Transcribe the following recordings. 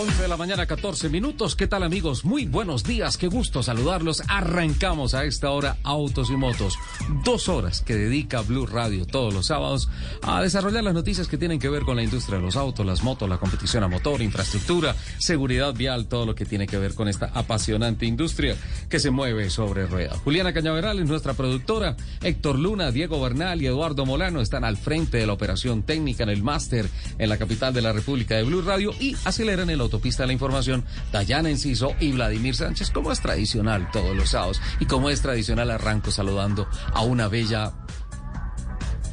Once de la mañana, 14 minutos. ¿Qué tal amigos? Muy buenos días, qué gusto saludarlos. Arrancamos a esta hora Autos y Motos. Dos horas que dedica Blue Radio todos los sábados a desarrollar las noticias que tienen que ver con la industria de los autos, las motos, la competición a motor, infraestructura, seguridad vial, todo lo que tiene que ver con esta apasionante industria que se mueve sobre rueda. Juliana Cañaveral es nuestra productora. Héctor Luna, Diego Bernal y Eduardo Molano están al frente de la operación técnica en el máster en la capital de la República de Blue Radio y aceleran el autopista de la información, Dayana Enciso y Vladimir Sánchez, como es tradicional todos los sábados y como es tradicional arranco saludando a una bella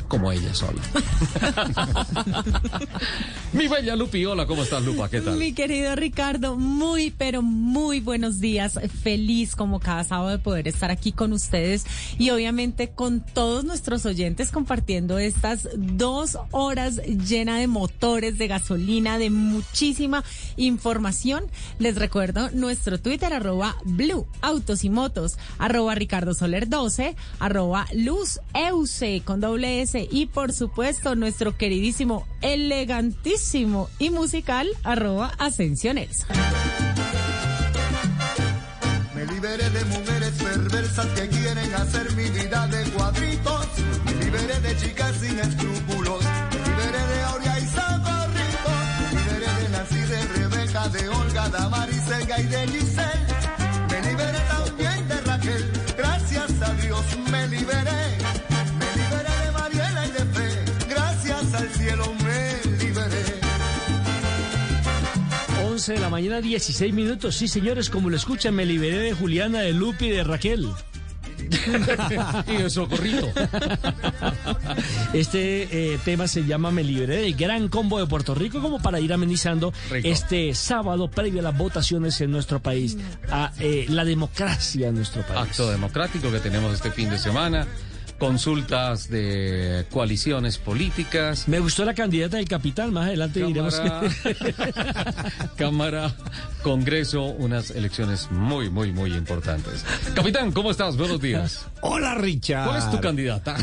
como ella sola. Mi bella Lupi, hola, ¿cómo estás Lupa? ¿Qué tal? Mi querido Ricardo, muy, pero muy buenos días. Feliz como cada sábado de poder estar aquí con ustedes y obviamente con todos nuestros oyentes compartiendo estas dos horas llena de motores, de gasolina, de muchísima información. Les recuerdo nuestro Twitter, arroba Blue Autos y Motos, arroba Ricardo Soler 12, arroba Luz Euse con doble S y por supuesto nuestro queridísimo, elegantísimo y musical arroba Ascensiones. Me liberé de 11 de la mañana, 16 minutos. Sí, señores, como lo escuchan, me liberé de Juliana, de Lupi de Raquel. y de Socorrito. Este eh, tema se llama Me liberé del gran combo de Puerto Rico, como para ir amenizando Rico. este sábado previo a las votaciones en nuestro país, a eh, la democracia en nuestro país. Acto democrático que tenemos este fin de semana. Consultas de coaliciones políticas. Me gustó la candidata del capital, más adelante diremos Cámara, que... Cámara, Congreso, unas elecciones muy, muy, muy importantes. Capitán, ¿cómo estás? Buenos días. Hola, Richard. ¿Cuál es tu candidata?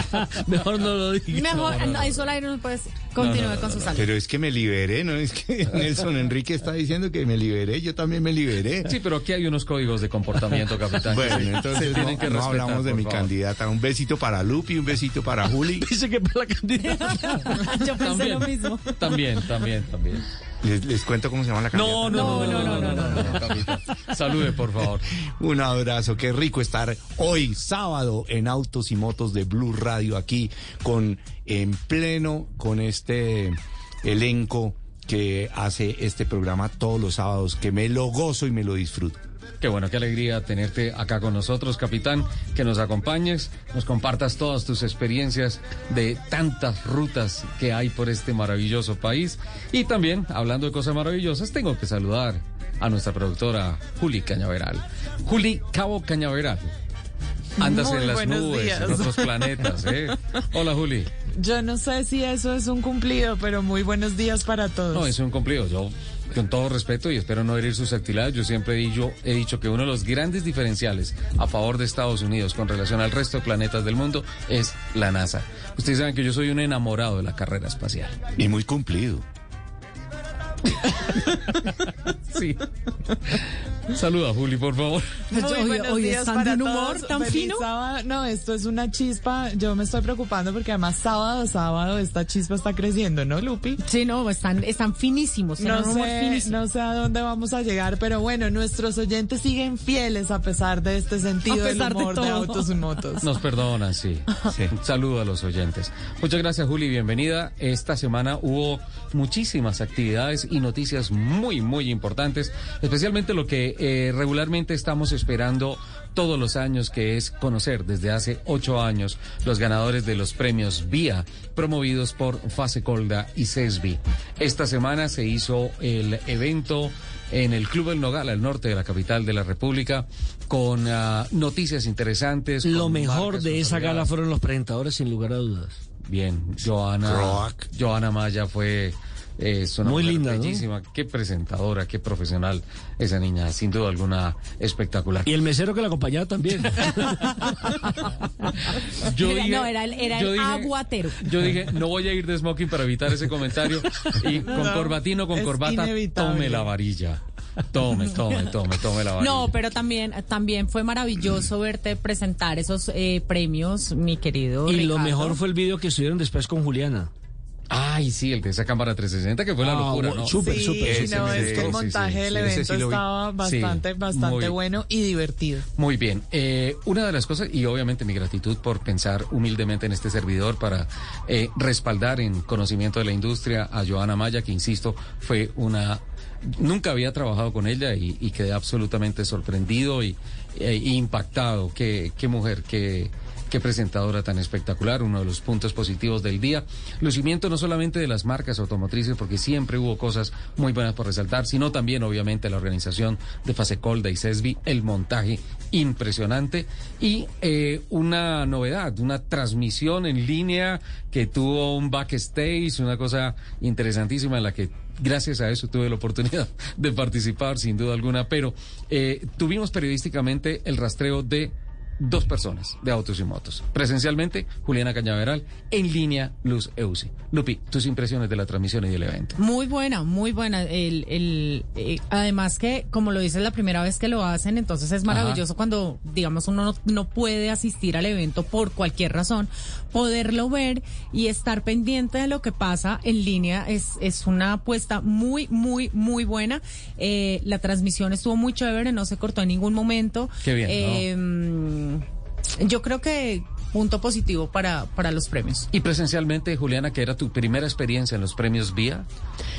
Mejor no lo digas. Mejor, no, eso al aire no puedes continuar con su salud. Pero es que me liberé, ¿no? Es que Nelson Enrique está diciendo que me liberé, yo también me liberé. Sí, pero aquí hay unos códigos de comportamiento, capitán. Bueno, entonces tienen no, que no respetar, hablamos de mi favor. candidata. Un besito para Lupi, un besito para Juli. Dice que para la candidata. Yo pensé lo mismo. También, también, también. Les, les cuento cómo se llama la candidata. No, no, no, no, no, no, no, no, capitán. Salude, por favor. Un abrazo, qué rico estar hoy sábado en Autos y Motos de Blue Radio aquí con en pleno con este elenco que hace este programa todos los sábados, que me lo gozo y me lo disfruto. Qué bueno, qué alegría tenerte acá con nosotros, capitán, que nos acompañes, nos compartas todas tus experiencias de tantas rutas que hay por este maravilloso país. Y también, hablando de cosas maravillosas, tengo que saludar a nuestra productora Juli Cañaveral. Juli Cabo Cañaveral. Andas Muy en las nubes, días. en otros planetas, ¿eh? Hola, Juli. Yo no sé si eso es un cumplido, pero muy buenos días para todos. No, es un cumplido. Yo, con todo respeto y espero no herir susceptibilidades, yo siempre he dicho, he dicho que uno de los grandes diferenciales a favor de Estados Unidos con relación al resto de planetas del mundo es la NASA. Ustedes saben que yo soy un enamorado de la carrera espacial. Y muy cumplido. Sí. Saluda, Juli, por favor. Muy Hoy- buenos hoy días están para de un humor todos. tan Feliz fino. sábado. No, esto es una chispa. Yo me estoy preocupando porque además sábado, sábado, esta chispa está creciendo, ¿no, Lupi? Sí, no, están, están finísimos. No humor sé, finísimo. no sé a dónde vamos a llegar, pero bueno, nuestros oyentes siguen fieles a pesar de este sentido del de humor de, autos y motos. Nos perdonan, sí. Sí. Un saludo a los oyentes. Muchas gracias, Juli. Bienvenida. Esta semana hubo muchísimas actividades y noticias muy, muy importantes, especialmente lo que eh, regularmente estamos esperando todos los años, que es conocer desde hace ocho años los ganadores de los premios VIA, promovidos por Fase Colda y CESBI. Esta semana se hizo el evento en el Club El Nogal, al norte de la capital de la República, con ah, noticias interesantes. Lo mejor de esa gala fueron los presentadores, sin lugar a dudas. Bien, Joana, Rock. Joana Maya fue es una Muy linda, ¿no? bellísima, qué presentadora, qué profesional esa niña, sin duda alguna espectacular. Y el mesero que la acompañaba también. Yo Era- no, era el- era yo el aguatero. Yo dije, no voy a ir de smoking para evitar ese comentario. Y con No, corbatino, con corbata, inevitable. tome la varilla. Tome, tome, tome, tome la varilla. No, pero también, también fue maravilloso verte presentar esos eh, premios, mi querido. y lo mejor fue el video que estuvieron después con Juliana. Ay, sí, el de esa cámara 360, que fue la Ah, locura, ¿no? súper, sí, súper, sí, no, es que el montaje sí, del evento estaba bastante, Sí, bastante muy- bueno y divertido. Muy bien. Eh, una de las cosas, y obviamente mi gratitud por pensar humildemente en este servidor para eh, respaldar en conocimiento de la industria a Joana Maya, que insisto, fue una... Nunca había trabajado con ella y, y quedé absolutamente sorprendido y e impactado. Qué, qué mujer, qué, qué presentadora tan espectacular, uno de los puntos positivos del día. Lucimiento no solamente de las marcas automotrices, porque siempre hubo cosas muy buenas por resaltar, sino también obviamente la organización de Fasecolda y CESBI, el montaje impresionante y eh, una novedad, una transmisión en línea que tuvo un backstage, una cosa interesantísima en la que gracias a eso tuve la oportunidad de participar sin duda alguna, pero eh, tuvimos periodísticamente el rastreo de dos personas de autos y motos. Presencialmente, Juliana Cañaveral, en línea, Luz Eusi. Lupi, tus impresiones de la transmisión y del evento. Muy buena, muy buena. El, el, eh, además que, como lo dices, la primera vez que lo hacen, entonces es maravilloso cuando, digamos, uno no, no puede asistir al evento por cualquier razón, poderlo ver y estar pendiente de lo que pasa en línea es, es una apuesta muy, muy, muy buena. Eh, la transmisión estuvo muy chévere, no se cortó en ningún momento. Qué bien, ¿no? Eh, Yo creo que punto positivo para, para los premios. Y presencialmente, Juliana, que era tu primera experiencia en los premios VIA.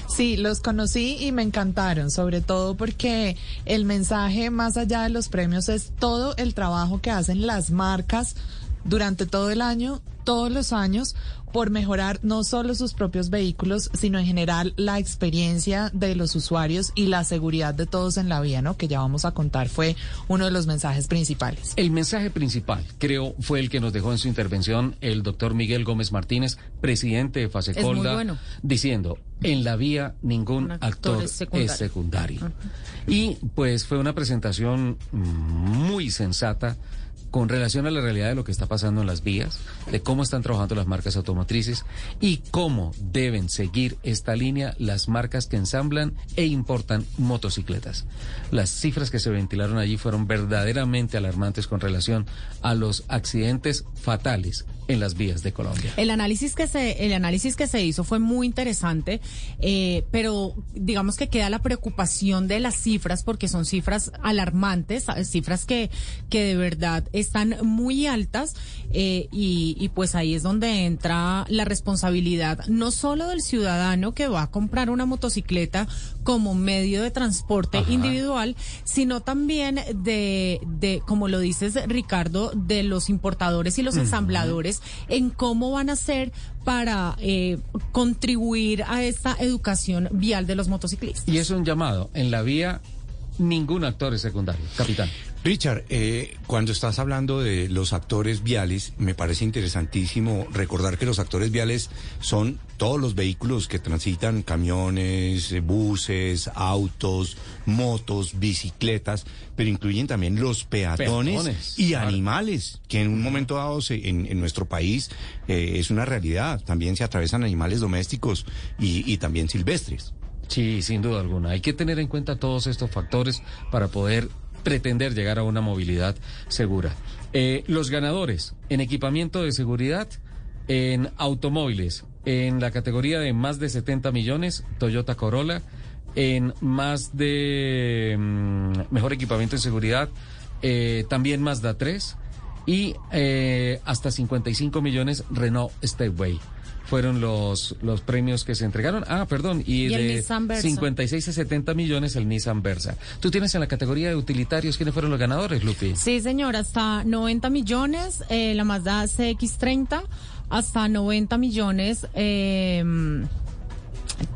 Sí, los conocí y me encantaron, sobre todo porque el mensaje más allá de los premios es todo el trabajo que hacen las marcas durante todo el año, todos los años, por mejorar no solo sus propios vehículos, sino en general la experiencia de los usuarios y la seguridad de todos en la vía, ¿no? Que ya vamos a contar fue uno de los mensajes principales. El mensaje principal, creo, fue el que nos dejó en su intervención el doctor Miguel Gómez Martínez, presidente de Fasecolda, bueno. diciendo, en la vía ningún actor, actor es es secundario. secundario. Y pues fue una presentación muy sensata con relación a la realidad de lo que está pasando en las vías, de cómo están trabajando las marcas automotrices y cómo deben seguir esta línea las marcas que ensamblan e importan motocicletas. Las cifras que se ventilaron allí fueron verdaderamente alarmantes con relación a los accidentes fatales en las vías de Colombia. El análisis que se, el análisis que se hizo fue muy interesante, eh, pero digamos que queda la preocupación de las cifras porque son cifras alarmantes, cifras que, que de verdad están muy altas eh, y pues ahí es donde entra la responsabilidad no solo del ciudadano que va a comprar una motocicleta como medio de transporte Ajá. individual, sino también de, de, como lo dices Ricardo, de los importadores y los ensambladores en cómo van a hacer para eh, contribuir a esta educación vial de los motociclistas. Y es un llamado, en la vía ningún actor es secundario, capitán. Richard, eh, cuando estás hablando de los actores viales, me parece interesantísimo recordar que los actores viales son todos los vehículos que transitan, camiones, eh, buses, autos, motos, bicicletas, pero incluyen también los peatones, Peatones, y claro. animales, que en un momento dado se- en, en nuestro país eh, es una realidad. También se atravesan animales domésticos y, y también silvestres. Sí, sin duda alguna. Hay que tener en cuenta todos estos factores para poder pretender llegar a una movilidad segura. Eh, los ganadores en equipamiento de seguridad, en automóviles, en la categoría de más de 70 millones, Toyota Corolla, en más de mm, mejor equipamiento de seguridad, eh, también Mazda 3 y eh, hasta 55 millones Renault Stepway. Fueron los, los premios que se entregaron. Ah, perdón. Y, Y de Nissan Versa. 56 a 70 millones el Nissan Versa. Tú tienes en la categoría de utilitarios, ¿quiénes fueron los ganadores, Lupi? Sí, señor, hasta 90 millones, eh, la Mazda CX30, hasta 90 millones, eh,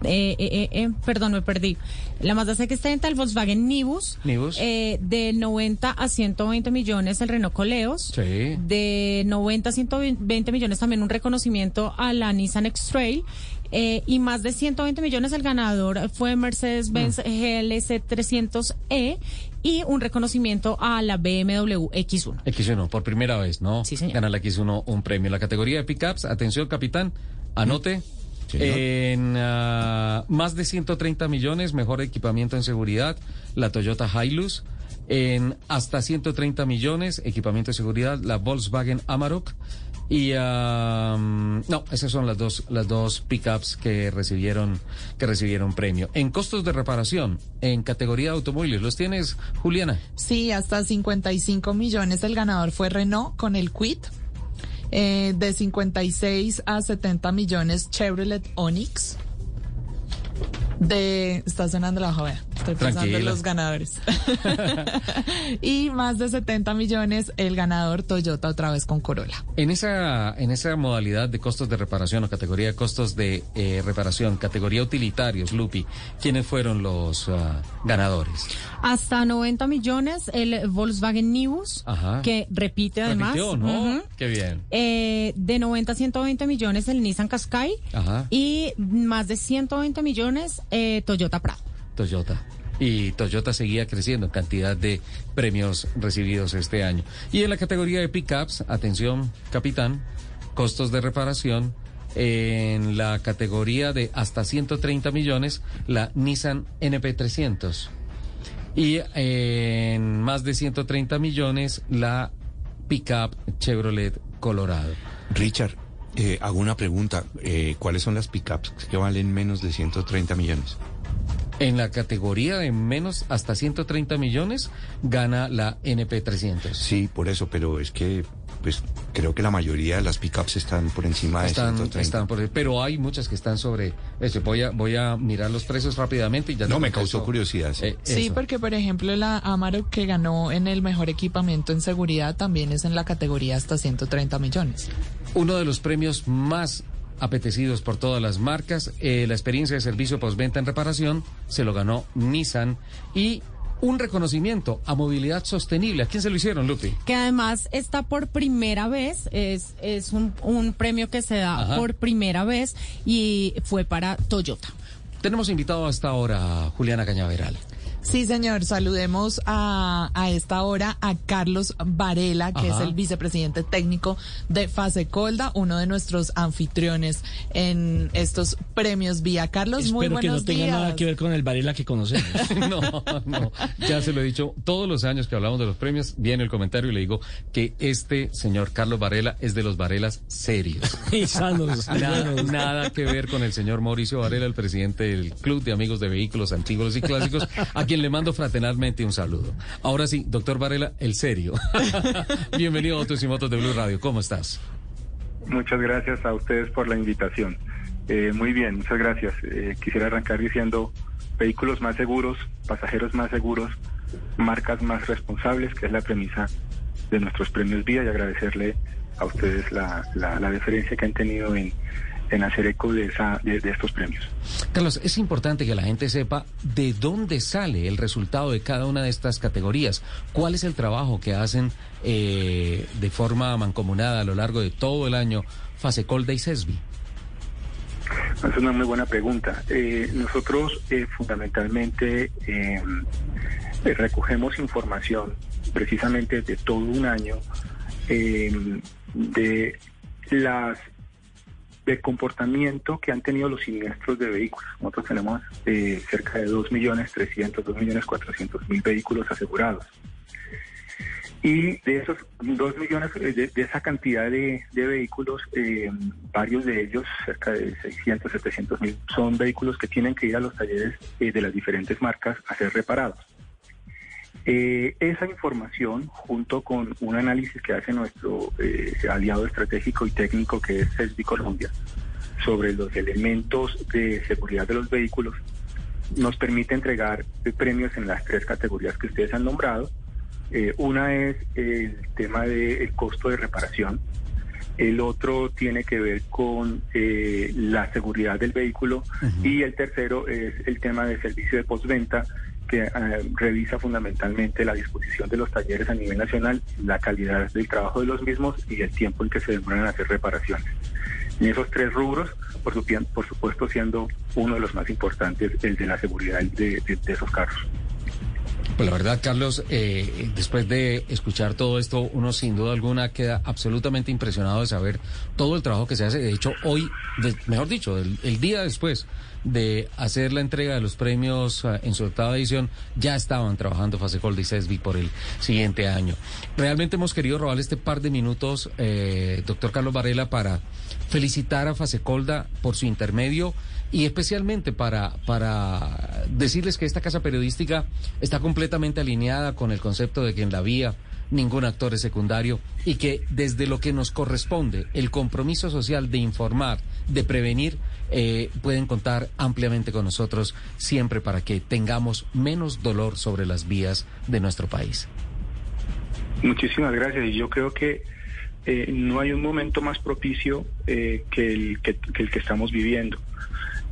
eh, eh, eh, perdón, me perdí. La Mazda CX30, el Volkswagen Nibus, Nibus. eh, de 90 a 120 millones el Renault Coleos, Sí. de 90 a 120 millones también un reconocimiento a la Nissan X-Trail. eh, y más de 120 millones el ganador fue Mercedes-Benz GLC 300E y un reconocimiento a la BMW X1. X1, por primera vez, ¿no? Sí, señor. Gana la X1 un premio. La categoría de pickups, atención, capitán, anote. En ah, más de 130 millones, mejor equipamiento en seguridad, la Toyota Hilux. En hasta 130 millones, equipamiento de seguridad, la Volkswagen Amarok. Y no, esas son las dos las dos pickups que recibieron que recibieron premio. En costos de reparación, en categoría de automóviles, ¿los tienes, Juliana? Sí, hasta 55 millones el ganador fue Renault con el Quit. Eh, de 56 a 70 millones Chevrolet Onix. De está sonando la joven. Estoy pensando en los ganadores. y más de 70 millones el ganador Toyota otra vez con Corolla. En esa, en esa modalidad de costos de reparación o categoría de costos de eh, reparación, categoría utilitarios, Lupi, ¿quiénes fueron los ah, ganadores? Hasta 90 millones el Volkswagen Nibus, Ajá. que repite además. Repitió, ¿no? Qué bien. Eh, de 90 a 120 millones el Nissan Qashqai Ajá. y más de 120 millones eh, Toyota Prado. Toyota. Y Toyota seguía creciendo en cantidad de premios recibidos este año. Y en la categoría de pickups, atención, capitán, costos de reparación. En la categoría de hasta 130 millones, la Nissan NP300. Y en más de 130 millones, la pickup Chevrolet Colorado. Richard, eh, hago una pregunta. Eh, ¿Cuáles son las pickups que valen menos de 130 millones? En la categoría de menos hasta 130 millones, gana la NP300. Sí, por eso, pero es que pues creo que la mayoría de las pickups están por encima de Están, 130. están por, pero hay muchas que están sobre eso. Voy a, voy a mirar los precios rápidamente y ya No, me causó curiosidad. sí. Eh, Sí, porque por ejemplo la Amarok que ganó en el mejor equipamiento en seguridad también es en la categoría hasta 130 millones. Uno de los premios más apetecidos por todas las marcas, eh, la experiencia de servicio postventa en reparación, se lo ganó Nissan y un reconocimiento a movilidad sostenible. ¿A quién se lo hicieron, Lupi? que además está por primera vez, es, es un, un premio que se da Ajá. por primera vez y fue para Toyota. Tenemos invitado hasta ahora a Juliana Cañaveral. Sí, señor. Saludemos a, a esta hora a Carlos Varela, que Ajá. es el vicepresidente técnico de Fasecolda, uno de nuestros anfitriones en estos premios Vía. Carlos, muy Espero que buenos no tenga días. nada que ver con el Varela que conocemos. No, no, ya se lo he dicho, todos los años que hablamos de los premios, viene el comentario y le digo que este señor Carlos Varela es de los Varelas serios. y sanos. Nada, nada que ver con el señor Mauricio Varela, el presidente del Club de Amigos de Vehículos Antiguos y Clásicos, quien le mando fraternalmente un saludo. Ahora sí, doctor Varela, el serio. Bienvenido a Autos y Motos de Blue Radio. ¿Cómo estás? Muchas gracias a ustedes por la invitación. Eh, muy bien, muchas gracias. Eh, quisiera arrancar diciendo vehículos más seguros, pasajeros más seguros, marcas más responsables, que es la premisa de nuestros premios Vía y agradecerle a ustedes la, la, la deferencia que han tenido en, en hacer eco de, esa, de, de estos premios. Carlos, es importante que la gente sepa de dónde sale el resultado de cada una de estas categorías. ¿Cuál es el trabajo que hacen eh, de forma mancomunada a lo largo de todo el año Fasecolda y CESBI? Es una muy buena pregunta. Eh, nosotros eh, fundamentalmente eh, recogemos información precisamente de todo un año de las de comportamiento que han tenido los siniestros de vehículos. Nosotros tenemos eh, cerca de 2.300.000, 2.400.000 vehículos asegurados. Y de esos 2 millones, eh, de, esa cantidad de, vehículos, eh, varios de ellos, cerca de 600, 700 mil, son vehículos que tienen que ir a los talleres de las diferentes marcas a ser reparados. Eh, esa información, junto con un análisis que hace nuestro eh, aliado estratégico y técnico, que es CESBI Colombia, sobre los elementos de seguridad de los vehículos, nos permite entregar premios en las tres categorías que ustedes han nombrado. Eh, una es el tema del costo de reparación. El otro tiene que ver con eh, la seguridad del vehículo. Y el tercero es el tema de servicio de postventa, que eh, revisa fundamentalmente la disposición de los talleres a nivel nacional, la calidad del trabajo de los mismos y el tiempo en que se demoran en hacer reparaciones. En esos tres rubros, por, su- por supuesto siendo uno de los más importantes el de la seguridad de, de- de esos carros. Pues la verdad, Carlos, eh, después de escuchar todo esto, uno sin duda alguna queda absolutamente impresionado de saber todo el trabajo que se hace. De hecho, hoy, de- mejor dicho, el, el día después de hacer la entrega de los premios eh, en su octava edición, ya estaban trabajando Fasecolda y CESBI por el siguiente año. Realmente hemos querido robar este par de minutos, eh, doctor Carlos Varela, para felicitar a Fasecolda por su intermedio y especialmente para, para decirles que esta casa periodística está completamente alineada con el concepto de que en la vía ningún actor es secundario y que desde lo que nos corresponde, el compromiso social de informar, de prevenir, eh, pueden contar ampliamente con nosotros siempre para que tengamos menos dolor sobre las vías de nuestro país. Muchísimas gracias. Y yo creo que eh, no hay un momento más propicio eh, que, el, que, el que estamos viviendo.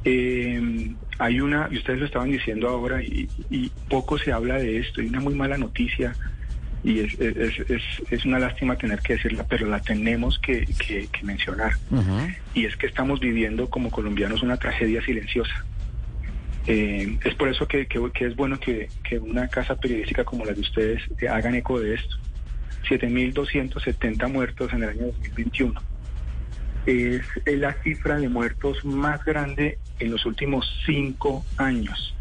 Eh, hay una, y ustedes lo estaban diciendo ahora, y, y poco se habla de esto, hay una muy mala noticia, y es, es, es, es una lástima tener que decirla, pero la tenemos que, que, que mencionar. Y es que estamos viviendo como colombianos una tragedia silenciosa. Eh, es por eso que, que- es bueno que, que una casa periodística como la de ustedes eh, hagan eco de esto. 7.270 muertos en el año 2021. Es la cifra de muertos más grande en los últimos cinco años.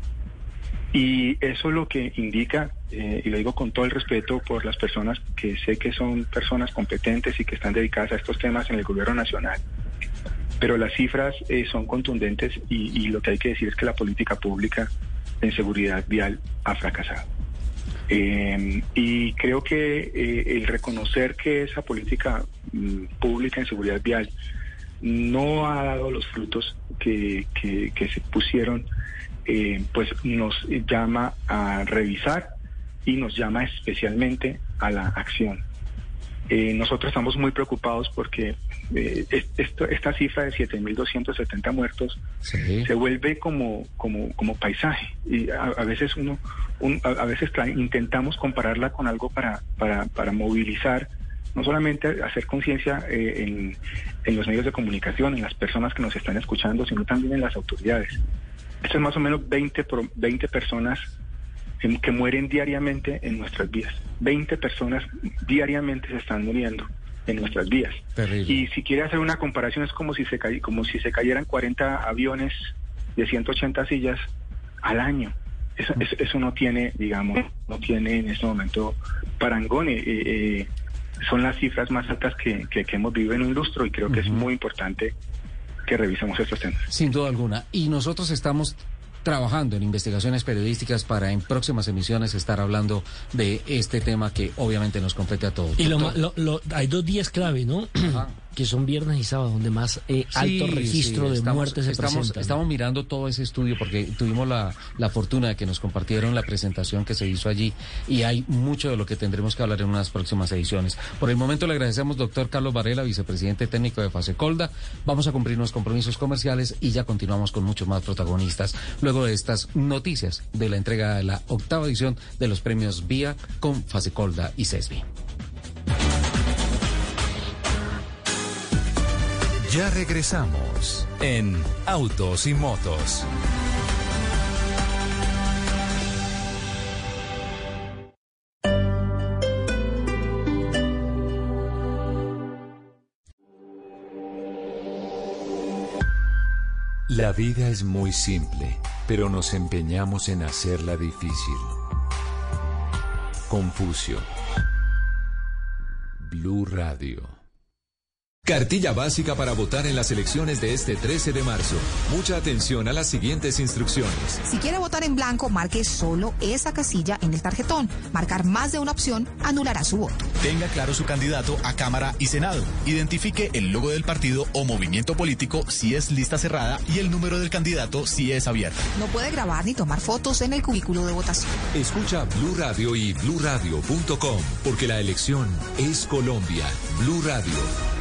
Y eso lo que indica, eh, y lo digo con todo el respeto por las personas que sé que son personas competentes y que están dedicadas a estos temas en el gobierno nacional, pero las cifras eh, son contundentes y, lo que hay que decir es que la política pública en seguridad vial ha fracasado. Eh, y creo que eh, el reconocer que esa política mm, pública en seguridad vial no ha dado los frutos que, que- que se pusieron, eh, pues nos llama a revisar y nos llama especialmente a la acción. Eh, nosotros estamos muy preocupados porque eh, esto- esta cifra de 7.270 muertos se vuelve como, como, como paisaje. Y a, a veces uno, un- a, a veces intentamos compararla con algo para, para, para movilizar, no solamente hacer conciencia eh, en, en los medios de comunicación, en las personas que nos están escuchando, sino también en las autoridades. Esto es más o menos 20, pro- 20 personas que mueren diariamente en nuestras vías. 20 personas diariamente se están muriendo en nuestras vías. Terrible. Y si quiere hacer una comparación es como si se como si se cayeran 40 aviones de 180 sillas al año. Eso, eso, eso no tiene, digamos, no tiene en este momento parangón. Eh, eh, son las cifras más altas que, que- que hemos vivido en un lustro y creo que es muy importante que revisemos estos temas. Sin duda alguna. Y nosotros estamos trabajando en investigaciones periodísticas para en próximas emisiones estar hablando de este tema que obviamente nos compete a todos. Y lo, lo- lo- hay dos días clave, ¿no? Que son viernes y sábado, donde más eh, alto Sí, registro sí, de estamos- muertes se estamos, presentan. Estamos mirando todo ese estudio porque tuvimos la, la fortuna de que nos compartieron la presentación que se hizo allí y hay mucho de lo que tendremos que hablar en unas próximas ediciones. Por el momento le agradecemos, doctor Carlos Varela, vicepresidente técnico de Fasecolda. Vamos a cumplir unos compromisos comerciales y ya continuamos con muchos más protagonistas luego de estas noticias de la entrega de la octava edición de los premios VIA con Fasecolda y CESBI. Ya regresamos en Autos y Motos. La vida es muy simple, pero nos empeñamos en hacerla difícil. Confucio. Blue Radio. Cartilla básica para votar en las elecciones de este 13 de marzo. Mucha atención a las siguientes instrucciones. Si quiere votar en blanco, marque solo esa casilla en el tarjetón. Marcar más de una opción anulará su voto. Tenga claro su candidato a Cámara y Senado. Identifique el logo del partido o movimiento político si es lista cerrada y el número del candidato si es abierta. No puede grabar ni tomar fotos en el cubículo de votación. Escucha Blue Radio y bluradio.com porque la elección es Colombia. Blue Radio,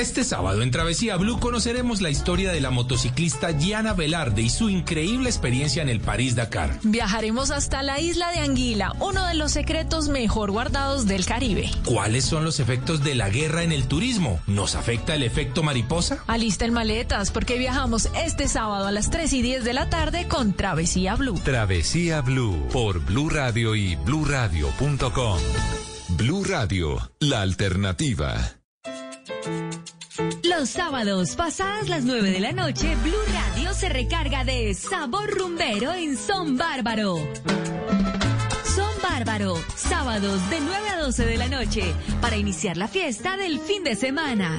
Este sábado en Travesía Blue conoceremos la historia de la motociclista Gianna Velarde y su increíble experiencia en el París-Dakar. Viajaremos hasta la isla de Anguila, uno de los secretos mejor guardados del Caribe. ¿Cuáles son los efectos de la guerra en el turismo? ¿Nos afecta el efecto mariposa? Alisten maletas porque viajamos este sábado a las 3 y 10 de la tarde con Travesía Blue. Travesía Blue por Blue Radio y bluradio.com. Blue Radio, la alternativa. Los sábados, pasadas las 9 de la noche, Blue Radio se recarga de sabor rumbero en Son Bárbaro. Son Bárbaro, sábados de 9 a 12 de la noche, para iniciar la fiesta del fin de semana.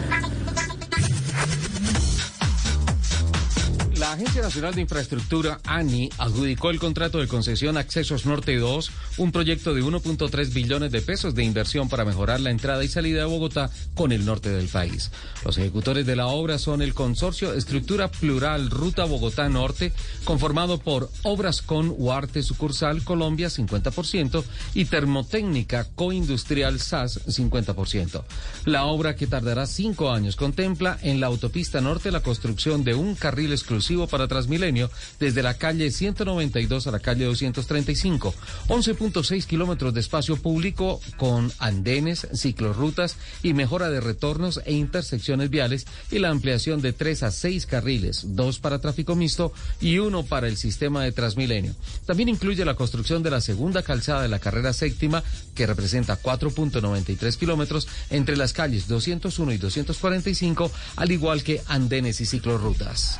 La Agencia Nacional de Infraestructura, ANI, adjudicó el contrato de concesión Accesos Norte 2, un proyecto de 1.3 billones de pesos de inversión para mejorar la entrada y salida de Bogotá con el norte del país. Los ejecutores de la obra son el consorcio Estructura Plural Ruta Bogotá Norte, conformado por Obras con Huarte Sucursal Colombia 50% y Termotécnica Coindustrial SAS 50%. La obra que tardará cinco años contempla en la autopista norte la construcción de un carril exclusivo para Transmilenio desde la calle 192 a la calle 235, 11.6 kilómetros de espacio público con andenes, ciclorrutas y mejora de retornos e intersecciones viales y la ampliación de tres a seis carriles, dos para tráfico mixto y uno para el sistema de Transmilenio. También incluye la construcción de la segunda calzada de la carrera séptima que representa 4.93 kilómetros entre las calles 201 y 245, al igual que andenes y ciclorrutas.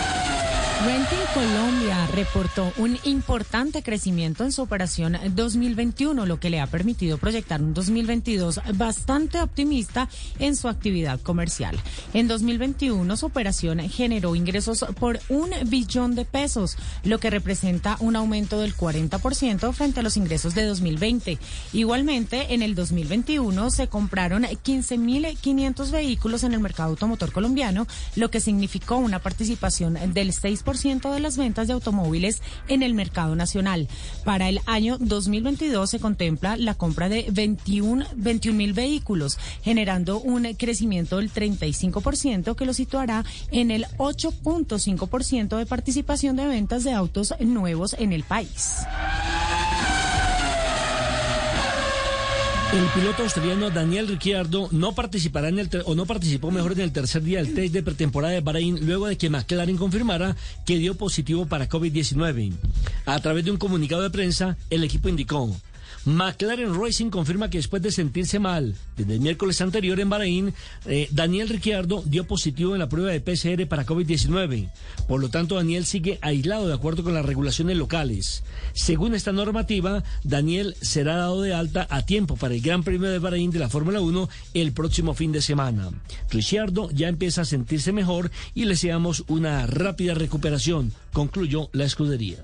Renting Colombia reportó un importante crecimiento en su operación 2021, lo que le ha permitido proyectar un 2022 bastante optimista en su actividad comercial. En 2021 su operación generó ingresos por un billón de pesos, lo que representa un aumento del 40% frente a los ingresos de 2020. Igualmente, en el 2021 se compraron 15.500 vehículos en el mercado automotor colombiano, lo que significó una participación del 6% de las ventas de automóviles en el mercado nacional. Para el año 2022 se contempla la compra de 21 mil vehículos, generando un crecimiento del 35% que lo situará en el 8.5% de participación de ventas de autos nuevos en el país. El piloto australiano Daniel Ricciardo no participará en el o no participó mejor en el tercer día del test de pretemporada de Bahrein luego de que McLaren confirmara que dio positivo para COVID-19. A través de un comunicado de prensa, el equipo indicó McLaren Racing confirma que después de sentirse mal desde el miércoles anterior en Bahrein, eh, Daniel Ricciardo dio positivo en la prueba de PCR para COVID-19. Por lo tanto, Daniel sigue aislado de acuerdo con las regulaciones locales. Según esta normativa, Daniel será dado de alta a tiempo para el Gran Premio de Bahrein de la Fórmula 1 el próximo fin de semana. Ricciardo ya empieza a sentirse mejor y le deseamos una rápida recuperación, concluyó la escudería.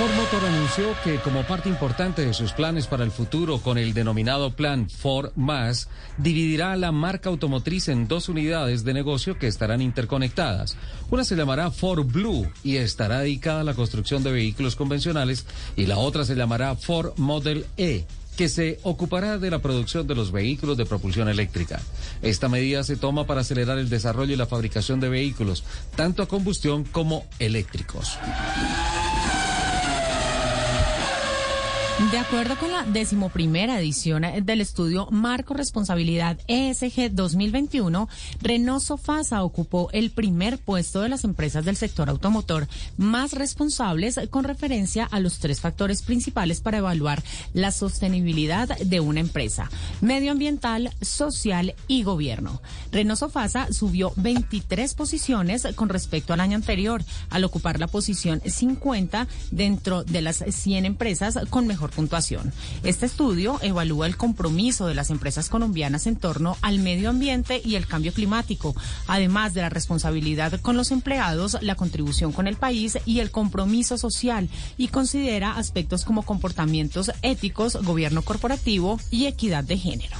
Ford Motor anunció que como parte importante de sus planes para el futuro con el denominado Plan Ford Más, dividirá la marca automotriz en dos unidades de negocio que estarán interconectadas. Una se llamará Ford Blue y estará dedicada a la construcción de vehículos convencionales y la otra se llamará Ford Model E que se ocupará de la producción de los vehículos de propulsión eléctrica. Esta medida se toma para acelerar el desarrollo y la fabricación de vehículos, tanto a combustión como eléctricos. De acuerdo con la decimoprimera edición del estudio Marco Responsabilidad ESG 2021, Renault Sofasa ocupó el primer puesto de las empresas del sector automotor más responsables con referencia a los tres factores principales para evaluar la sostenibilidad de una empresa, medioambiental, social y gobierno. Renault Sofasa subió 23 posiciones con respecto al año anterior, al ocupar la posición 50 dentro de las 100 empresas con mejor puntuación. Este estudio evalúa el compromiso de las empresas colombianas en torno al medio ambiente y el cambio climático, además de la responsabilidad con los empleados, la contribución con el país y el compromiso social, y considera aspectos como comportamientos éticos, gobierno corporativo y equidad de género.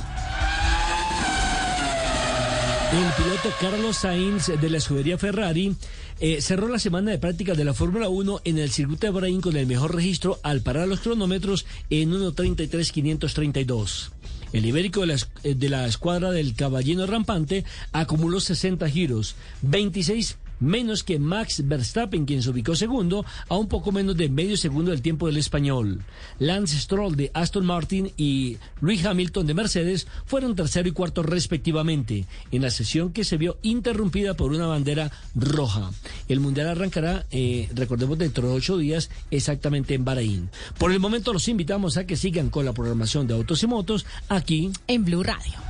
El piloto Carlos Sainz de la escudería Ferrari eh, cerró la semana de prácticas de la Fórmula 1 en el circuito de Bahrein con el mejor registro al parar los cronómetros en 1.33.532. El ibérico de la, eh, de la escuadra del Caballino Rampante acumuló 60 giros, 26 menos que Max Verstappen, quien se ubicó segundo, a un poco menos de medio segundo del tiempo del español. Lance Stroll de Aston Martin y Lewis Hamilton de Mercedes fueron tercero y cuarto respectivamente, en la sesión que se vio interrumpida por una bandera roja. El Mundial arrancará, eh, recordemos, dentro de ocho días, exactamente en Bahrein. Por el momento los invitamos a que sigan con la programación de Autos y Motos aquí en Blue Radio.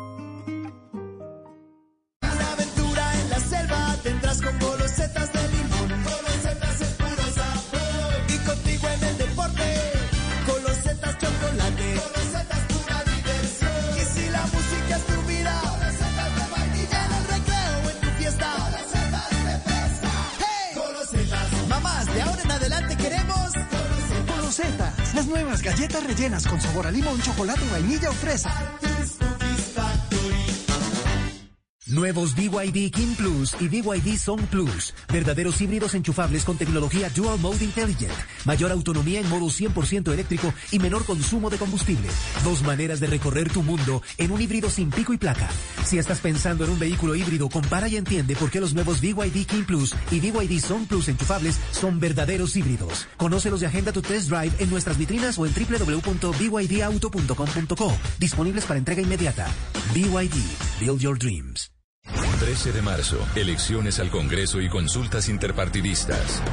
Galletas rellenas con sabor a limón, chocolate, vainilla o fresa. Nuevos BYD King Plus y BYD Song Plus. Verdaderos híbridos enchufables con tecnología Dual Mode Intelligent. Mayor autonomía en modo 100% eléctrico y menor consumo de combustible. Dos maneras de recorrer tu mundo en un híbrido sin pico y placa. Si estás pensando en un vehículo híbrido, compara y entiende por qué los nuevos BYD King Plus y BYD Song Plus enchufables son verdaderos híbridos. Conócelos y agenda tu test drive en nuestras vitrinas o en www.bydauto.com.co. Disponibles para entrega inmediata. BYD. Build your dreams. 13 de marzo, elecciones al Congreso y consultas interpartidistas.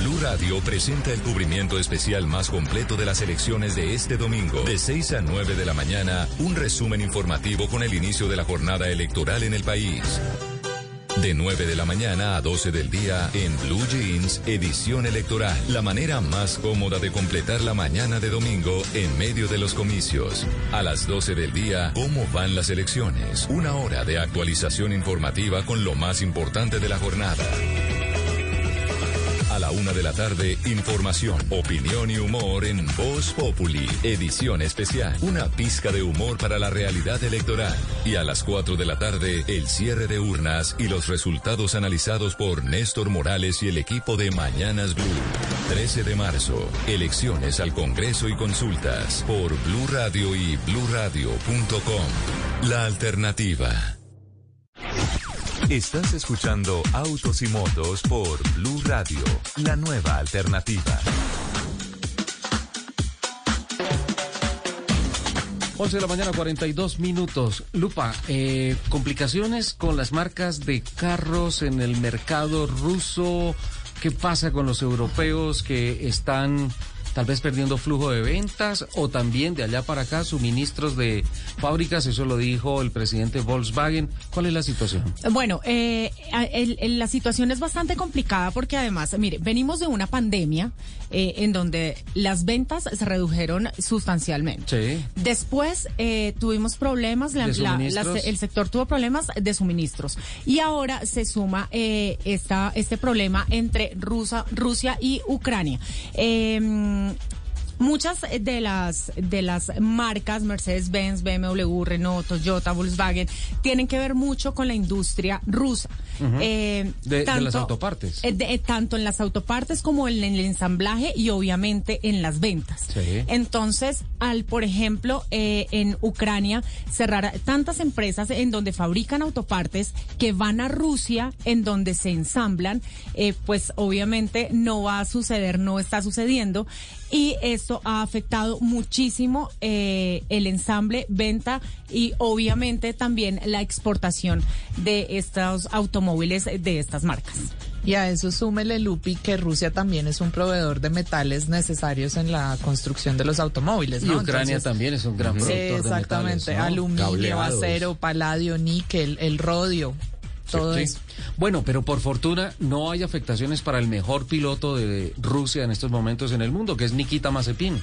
Blue Radio presenta el cubrimiento especial más completo de las elecciones de este domingo, de 6 a 9 de la mañana, un resumen informativo con el inicio de la jornada electoral en el país. De 9 de la mañana a 12 del día en Blue Jeans, edición electoral. La manera más cómoda de completar la mañana de domingo en medio de los comicios. A las 12 del día, ¿cómo van las elecciones? Una hora de actualización informativa con lo más importante de la jornada. A la una de la tarde, información, opinión y humor en Voz Populi, edición especial. Una pizca de humor para la realidad electoral. Y a las 4 de la tarde, el cierre de urnas y los resultados analizados por Néstor Morales y el equipo de Mañanas Blue. 13 de marzo, elecciones al Congreso y consultas por Blue Radio y bluradio.com. La alternativa. Estás escuchando Autos y Motos por Blue Radio, la nueva alternativa. 11 de la mañana, 42 minutos. Lupa, eh, complicaciones con las marcas de carros en el mercado ruso. ¿Qué pasa con los europeos que están tal vez perdiendo flujo de ventas o también de allá para acá suministros de fábricas, eso lo dijo el presidente Volkswagen. ¿Cuál es la situación? Bueno, eh, el- la situación es bastante complicada porque además, mire, venimos de una pandemia eh, en donde las ventas se redujeron sustancialmente. Sí. Después eh, tuvimos problemas, el sector tuvo problemas de suministros y ahora se suma eh, esta, este problema entre Rusa- Rusia y Ucrania. Eh, Muchas de las de las marcas Mercedes-Benz, BMW, Renault, Toyota, Volkswagen tienen que ver mucho con la industria rusa. Eh, De- de las autopartes. eh, de- eh, tanto en las autopartes como en el ensamblaje y obviamente en las ventas. Sí. Entonces, al, por ejemplo, eh, en Ucrania, cerrar tantas empresas en donde fabrican autopartes que van a Rusia, en donde se ensamblan, eh, pues obviamente no va a suceder, no está sucediendo. Y esto ha afectado muchísimo eh, el ensamble, venta y obviamente también la exportación de estos automóviles de estas marcas. Y a eso súmele, Lupi, que Rusia también es un proveedor de metales necesarios en la construcción de los automóviles. Y. Ucrania Entonces, también es un gran productor de Exactamente, metales, ¿no? aluminio, Cableados. acero, paladio, níquel, el rodio, todo Sí. eso. Bueno, pero por fortuna no hay afectaciones para el mejor piloto de Rusia en estos momentos en el mundo, que es Nikita Mazepin.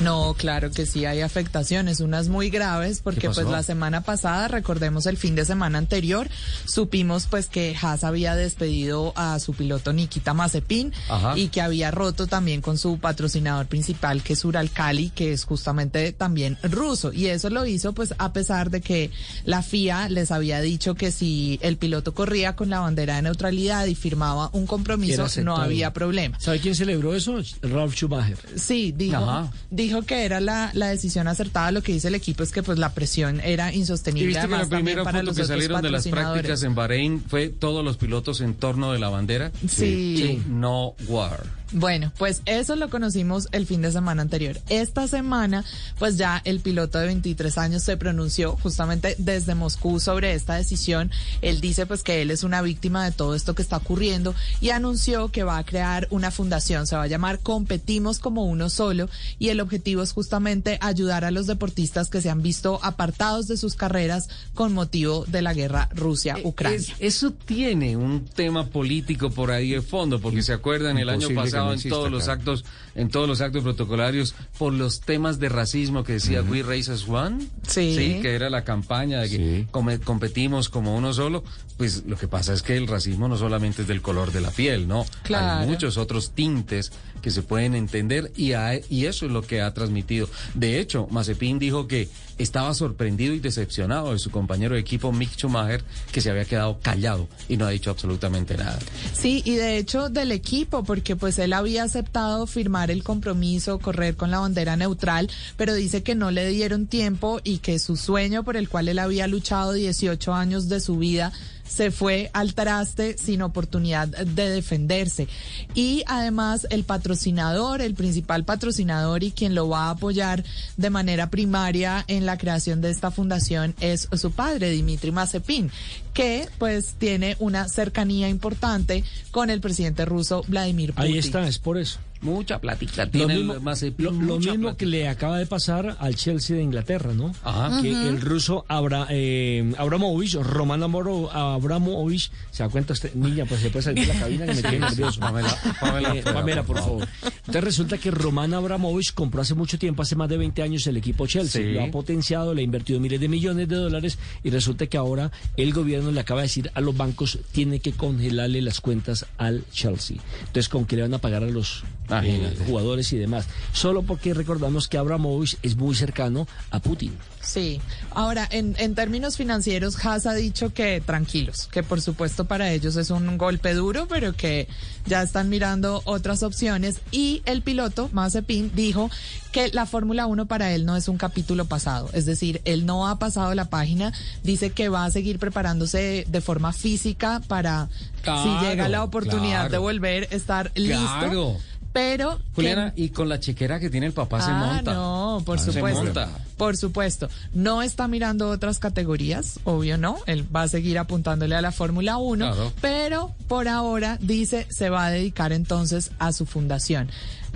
No, claro que sí hay afectaciones, unas muy graves, porque pues la semana pasada, recordemos el fin de semana anterior, supimos pues que Haas había despedido a su piloto Nikita Mazepin Ajá. y que había roto también con su patrocinador principal que es Uralkali, que es justamente también ruso. Y eso lo hizo pues a pesar de que la FIA les había dicho que si el piloto corría con la bandera de neutralidad y firmaba un compromiso, no había problema. ¿Sabe quién celebró eso? Ralf Schumacher. Sí, dijo, Ajá. dijo que era la, la decisión acertada. Lo que dice el equipo es que pues la presión era Y insostenible. viste que además, la también primera para foto los que salieron de las prácticas en Bahrein fue todos los pilotos en torno de la bandera. Sí. Sí. No war. Bueno, pues eso lo conocimos el fin de semana anterior. Esta semana, pues ya el piloto de 23 años se pronunció justamente desde Moscú sobre esta decisión. Él dice pues que él es una víctima de todo esto que está ocurriendo y anunció que va a crear una fundación. Se va a llamar Competimos como uno solo y el objetivo es justamente ayudar a los deportistas que se han visto apartados de sus carreras con motivo de la guerra Rusia-Ucrania. Es- eso tiene un tema político por ahí de fondo, porque se acuerdan el año pasado en todos los actos, en todos los actos protocolarios por los temas de racismo que decía We Race as One, Sí. que era la campaña de que come- competimos como uno solo. Pues lo que pasa es que el racismo no solamente es del color de la piel, ¿no? Claro. Hay muchos otros tintes que se pueden entender y, ha- y eso es lo que ha transmitido. De hecho, Mazepin dijo que estaba sorprendido y decepcionado de su compañero de equipo Mick Schumacher, que se había quedado callado y no ha dicho absolutamente nada. Sí, y de hecho del equipo, porque pues él había aceptado firmar el compromiso, correr con la bandera neutral, pero dice que no le dieron tiempo y que su sueño por el cual él había luchado 18 años de su vida se fue al traste sin oportunidad de defenderse. Y además el patrocinador, el principal patrocinador y quien lo va a apoyar de manera primaria en la creación de esta fundación es su padre, Dimitri Mazepin, que pues tiene una cercanía importante con el presidente ruso Vladimir Putin. Ahí está, es por eso. Mucha plática Lo tiene mismo, el Mazepin, lo- lo mucha mismo que le acaba de pasar al Chelsea de Inglaterra, ¿no? Ajá. Que el ruso Abra, eh, Abramovich, Roman Amoro- Abramovich, ¿se da cuenta usted? Niña, pues se puede salir de la cabina que me quedé nervioso. Pamela, Pamela, Eh, fuera, Pamela, por por favor. Entonces resulta que Roman Abramovich compró hace mucho tiempo, hace más de 20 años, el equipo Chelsea. Sí. Lo ha potenciado, le ha invertido miles de millones de dólares y resulta que ahora el gobierno le acaba de decir a los bancos tiene que congelarle las cuentas al Chelsea. Entonces, ¿con qué le van a pagar a los Imagínate. jugadores y demás? Solo porque recordamos que Abramovich es muy cercano a Putin. Sí. Ahora, en, en términos financieros, Haas ha dicho que tranquilos, que por supuesto para ellos es un golpe duro, pero que ya están mirando otras opciones. Y el piloto, Mazepin, dijo que la Fórmula 1 para él no es un capítulo pasado. Es decir, él no ha pasado la página, dice que va a seguir preparándose de forma física para, Claro, si llega la oportunidad de volver, estar listo. Claro. Pero... que- Juliana, y con la chequera que tiene el papá se Ah, monta. no, No, por Ah, supuesto. Por supuesto. No está mirando otras categorías, obvio no. Él va a seguir apuntándole a la Fórmula 1, Claro. pero por ahora dice se va a dedicar entonces a su fundación.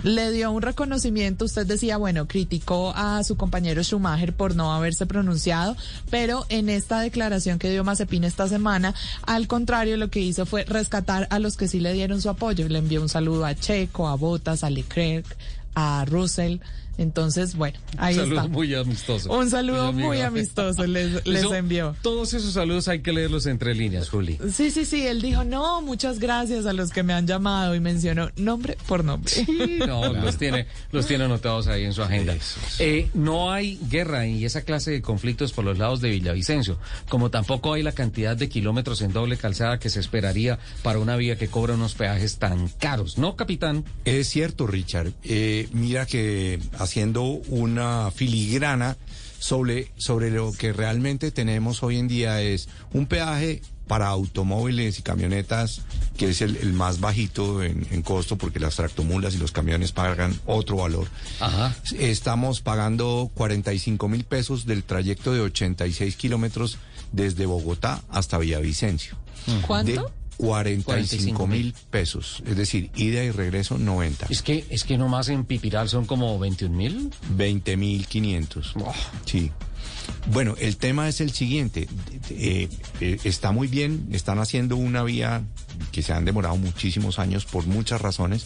Le dio un reconocimiento, usted decía, bueno, criticó a su compañero Schumacher por no haberse pronunciado, pero en esta declaración que dio Mazepin esta semana, al contrario, lo que hizo fue rescatar a los que sí le dieron su apoyo. Le envió un saludo a Checo, a Bottas, a Leclerc, a Russell. Entonces, bueno, ahí Un saludo está. muy amistoso. Un saludo muy amistoso les, les Eso- envió. Todos esos saludos hay que leerlos entre líneas, Juli. Sí, sí, sí, él dijo, no, muchas gracias a los que me han llamado y mencionó nombre por nombre. No, los tiene, los tiene anotados ahí en su agenda. Eh, no hay guerra y esa clase de conflictos por los lados de Villavicencio, como tampoco hay la cantidad de kilómetros en doble calzada que se esperaría para una vía que cobra unos peajes tan caros, ¿no, capitán? Es cierto, Richard. Eh, mira que haciendo una filigrana sobre, sobre lo que realmente tenemos hoy en día es un peaje para automóviles y camionetas, que es el, el más bajito en, en costo, porque las tractomulas y los camiones pagan otro valor. Ajá. Estamos pagando 45 mil pesos del trayecto de 86 kilómetros desde Bogotá hasta Villavicencio. ¿Cuánto? De 45 mil pesos, es decir, ida y regreso 90. Es que, es que nomás en Pipiral son como 21 mil. 20 mil 500. Sí. Bueno, el tema es el siguiente. Eh, eh, está muy bien, están haciendo una vía que se han demorado muchísimos años por muchas razones.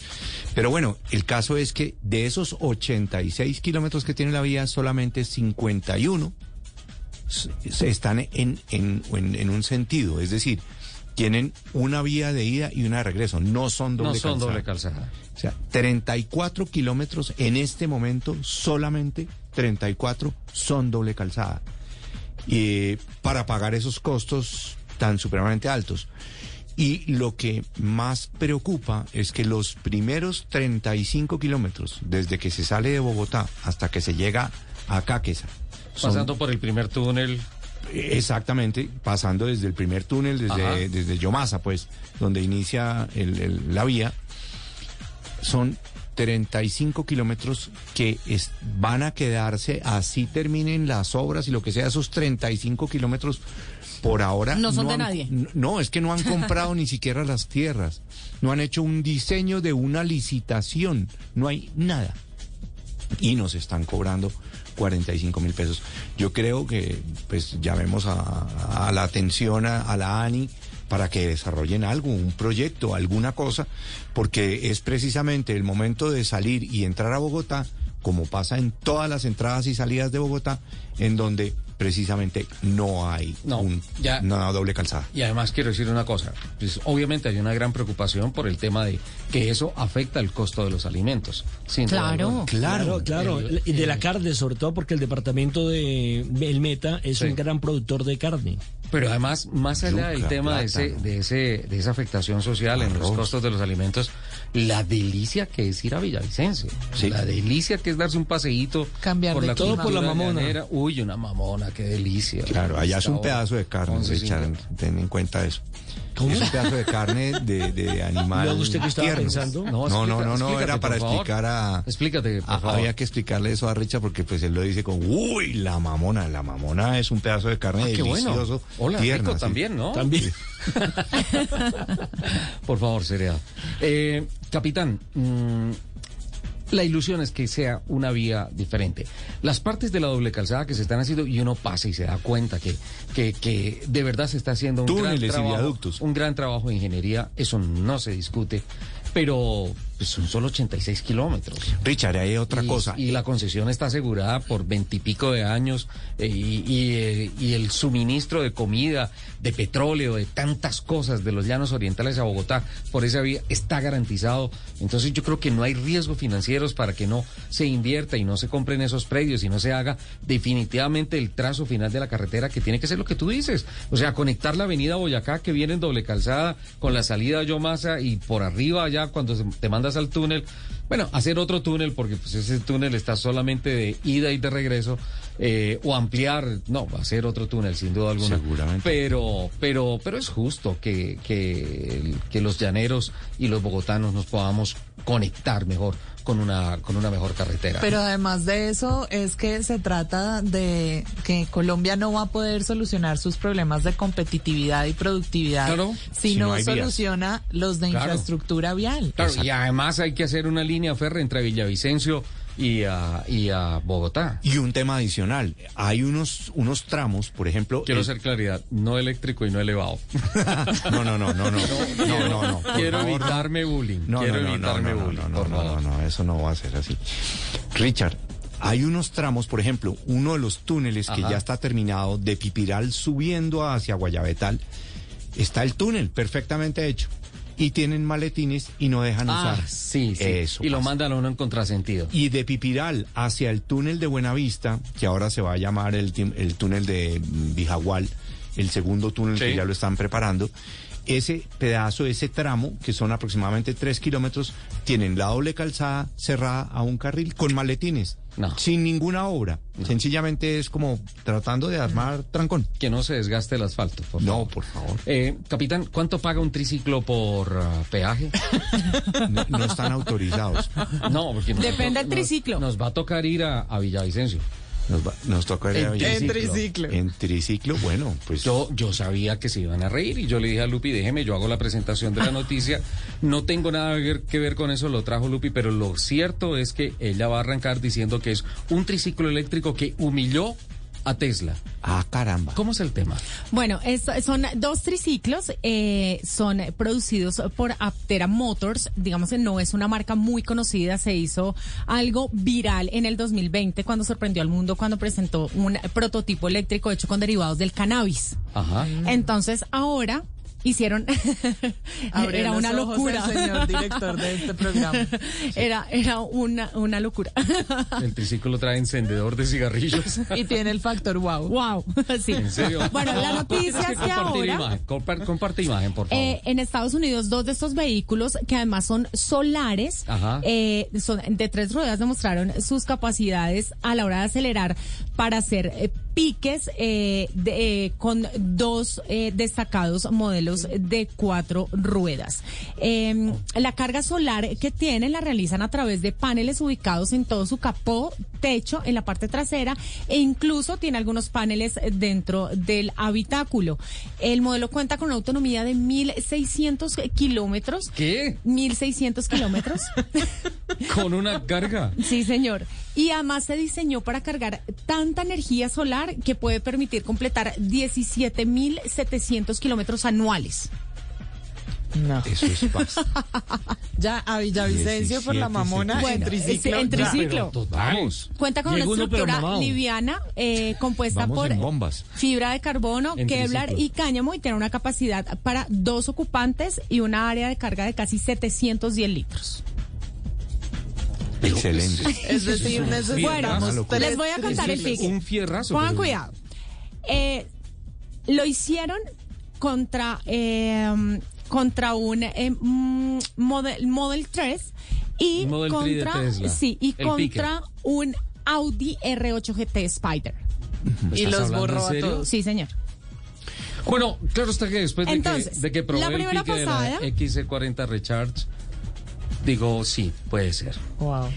Pero bueno, el caso es que de esos 86 kilómetros que tiene la vía, solamente 51 s- se están en, en, en- en un sentido. Es decir, tienen una vía de ida y una de regreso. No son doble No son calzada. doble calzada. O sea, 34 kilómetros en este momento, solamente 34 son doble calzada. Y para pagar esos costos tan supremamente altos. Y lo que más preocupa es que los primeros 35 kilómetros, desde que se sale de Bogotá hasta que se llega a Cáqueza, son- Pasando por el primer túnel. Exactamente, pasando desde el primer túnel, desde, desde Yomasa, pues, donde inicia el- el- la vía, son 35 kilómetros que es- van a quedarse, así terminen las obras y lo que sea, esos 35 kilómetros por ahora. No son de han- nadie. No, es que no han comprado ni siquiera las tierras, no han hecho un diseño de una licitación, no hay nada y nos están cobrando 45 mil pesos. Yo creo que pues llamemos a, la atención a, a la ANI para que desarrollen algo, un proyecto, alguna cosa, porque es precisamente el momento de salir y entrar a Bogotá, como pasa en todas las entradas y salidas de Bogotá, en donde precisamente no hay un- ya. una doble calzada. Y además quiero decir una cosa, pues obviamente hay una gran preocupación por el tema de que eso afecta el costo de los alimentos. sin duda alguna. claro, claro. El- Y de la carne, sobre todo porque el departamento de El Meta es Sí. un gran productor de carne. Pero además, más allá del tema de, ese, de, ese, de esa afectación social en los costos de los alimentos, la delicia que es ir a Villavicencio. La delicia que es darse un paseíto Cambiar por de la Todo por la mamona. llanera. Uy, una mamona, qué delicia. Claro, allá es un pedazo de carne, 11:50. Richard, ten en cuenta eso. Es un pedazo de carne de, de animal. Luego, ¿usted qué estaba tierno. pensando? No, No, no, no, no, era para explicar a... Explícate, por a- favor. Había que explicarle eso a Richard porque pues él lo dice con, uy, la mamona, la mamona es un pedazo de carne Ah, qué bueno. delicioso, Hola, tierna, rico también, ¿no? También. Por favor, Cerea. Eh, capitán, mm, la ilusión es que sea una vía diferente. Las partes de la doble calzada que se están haciendo y uno pasa y se da cuenta que, que, que de verdad se está haciendo un Túneles gran y trabajo, viaductos. un gran trabajo de ingeniería, eso no se discute, pero son solo 86 kilómetros. Richard, hay otra Y- cosa. Y la concesión está asegurada por veintipico de años eh, y, y, eh, y el suministro de comida, de petróleo, de tantas cosas de los llanos orientales a Bogotá por esa vía está garantizado. Entonces yo creo que no hay riesgos financieros para que no se invierta y no se compren esos predios y no se haga definitivamente el trazo final de la carretera que tiene que ser lo que tú dices. O sea, conectar la avenida Boyacá que viene en doble calzada con la salida a Yomasa y por arriba ya cuando te mandas al túnel. Bueno, hacer otro túnel porque pues ese túnel está solamente de ida y de regreso eh, o ampliar, no, ser otro túnel sin duda alguna. Seguramente. Pero, pero, pero es justo que, que, que los llaneros y los bogotanos nos podamos conectar mejor con una, con una mejor carretera. Pero además de eso es que se trata de que Colombia no va a poder solucionar sus problemas de competitividad y productividad Claro. si, Si no, no hay vías. soluciona los de Claro. infraestructura vial. Claro, y además hay que hacer una línea férrea entre Villavicencio y a, y a Bogotá. Y un tema adicional, hay unos, unos tramos, por ejemplo... Quiero el- hacer claridad, no eléctrico y no elevado. No, no, no, no, no, no, no, no, Quiero favor, no. evitarme bullying. No, Quiero no, no, no, evitarme no, no, bullying, no, no, por no, favor. no, no, eso no va a ser así. Richard, hay unos tramos, por ejemplo, uno de los túneles que ya está terminado de Pipiral subiendo hacia Guayabetal, está el túnel perfectamente hecho. Y tienen maletines y no dejan Ah, usar. sí, sí. Eso y lo mandan a uno en contrasentido. Y de Pipiral hacia el túnel de Buenavista, que ahora se va a llamar el, el túnel de Bijagual, el segundo túnel Sí. que ya lo están preparando, ese pedazo, ese tramo, que son aproximadamente tres kilómetros, tienen la doble calzada cerrada a un carril con maletines, No. sin ninguna obra. Sencillamente es como tratando de armar trancón. Que no se desgaste el asfalto, por No, favor. por favor. Eh, capitán, ¿cuánto paga un triciclo por ah, peaje? No, no están autorizados. No, porque nos Depende del triciclo. Nos, nos va a tocar ir a, a Villavicencio. Nos, va- nos toca ir En En triciclo. triciclo. En triciclo, bueno, pues... Yo, yo sabía que se iban a reír y yo le dije a Lupi, déjeme, yo hago la presentación de la noticia. No tengo nada que ver, que ver con eso, lo trajo Lupi, pero lo cierto es que ella va a arrancar diciendo que es un triciclo eléctrico que humilló a Tesla. Ah, caramba. ¿Cómo es el tema? Bueno, es- son dos triciclos, eh, son producidos por Aptera Motors, digamos que no es una marca muy conocida, se hizo algo viral en el 2020 cuando sorprendió al mundo cuando presentó un prototipo eléctrico hecho con derivados del cannabis. Ajá. Entonces ahora hicieron era los una ojos locura. el señor director de este programa. Era era una una locura. El triciclo trae encendedor de cigarrillos. Y tiene el factor wow. wow, sí. ¿En serio? Bueno, la noticia es que compartir ahora Imagen. Compar- comparte imagen, por favor. Eh, en Estados Unidos, dos de estos vehículos, que además son solares, eh, son de tres ruedas, demostraron sus capacidades a la hora de acelerar para hacer eh, piques eh, de- eh, con dos eh, destacados modelos de cuatro ruedas. Eh, la carga solar que tienen la realizan a través de paneles ubicados en todo su capó, techo, en la parte trasera e incluso tiene algunos paneles dentro del habitáculo. El modelo cuenta con una autonomía de 1.600 kilómetros. ¿Qué? 1.600 kilómetros. Con una carga. Sí, señor. Y además se diseñó para cargar tanta energía solar que puede permitir completar 17.700 kilómetros anuales. No. Eso es paz. Ya a Villavicencio por la 17, mamona Bueno, en triciclo. en ya. triciclo. Vamos. Cuenta con Llegó una estructura liviana eh, compuesta Vamos por bombas. fibra de carbono, En Kevlar triciclo. y cáñamo y tiene una capacidad para dos ocupantes y una área de carga de casi 710 litros. Excelente. Es decir, necesitamos Bueno, tres les voy a contar el pique. Un fierrazo. Pongan pero- cuidado. Eh, lo hicieron contra eh, contra un eh, mm, Model, Model 3 y Model 3 de contra Tesla. sí y El contra un Audi R8 GT Spider. Y ¿Estás los borró a todos. Sí, señor. Bueno, claro está que después de que, de que probé la el pique pasada- de la XC40 Recharge, digo, sí, puede ser. Wow.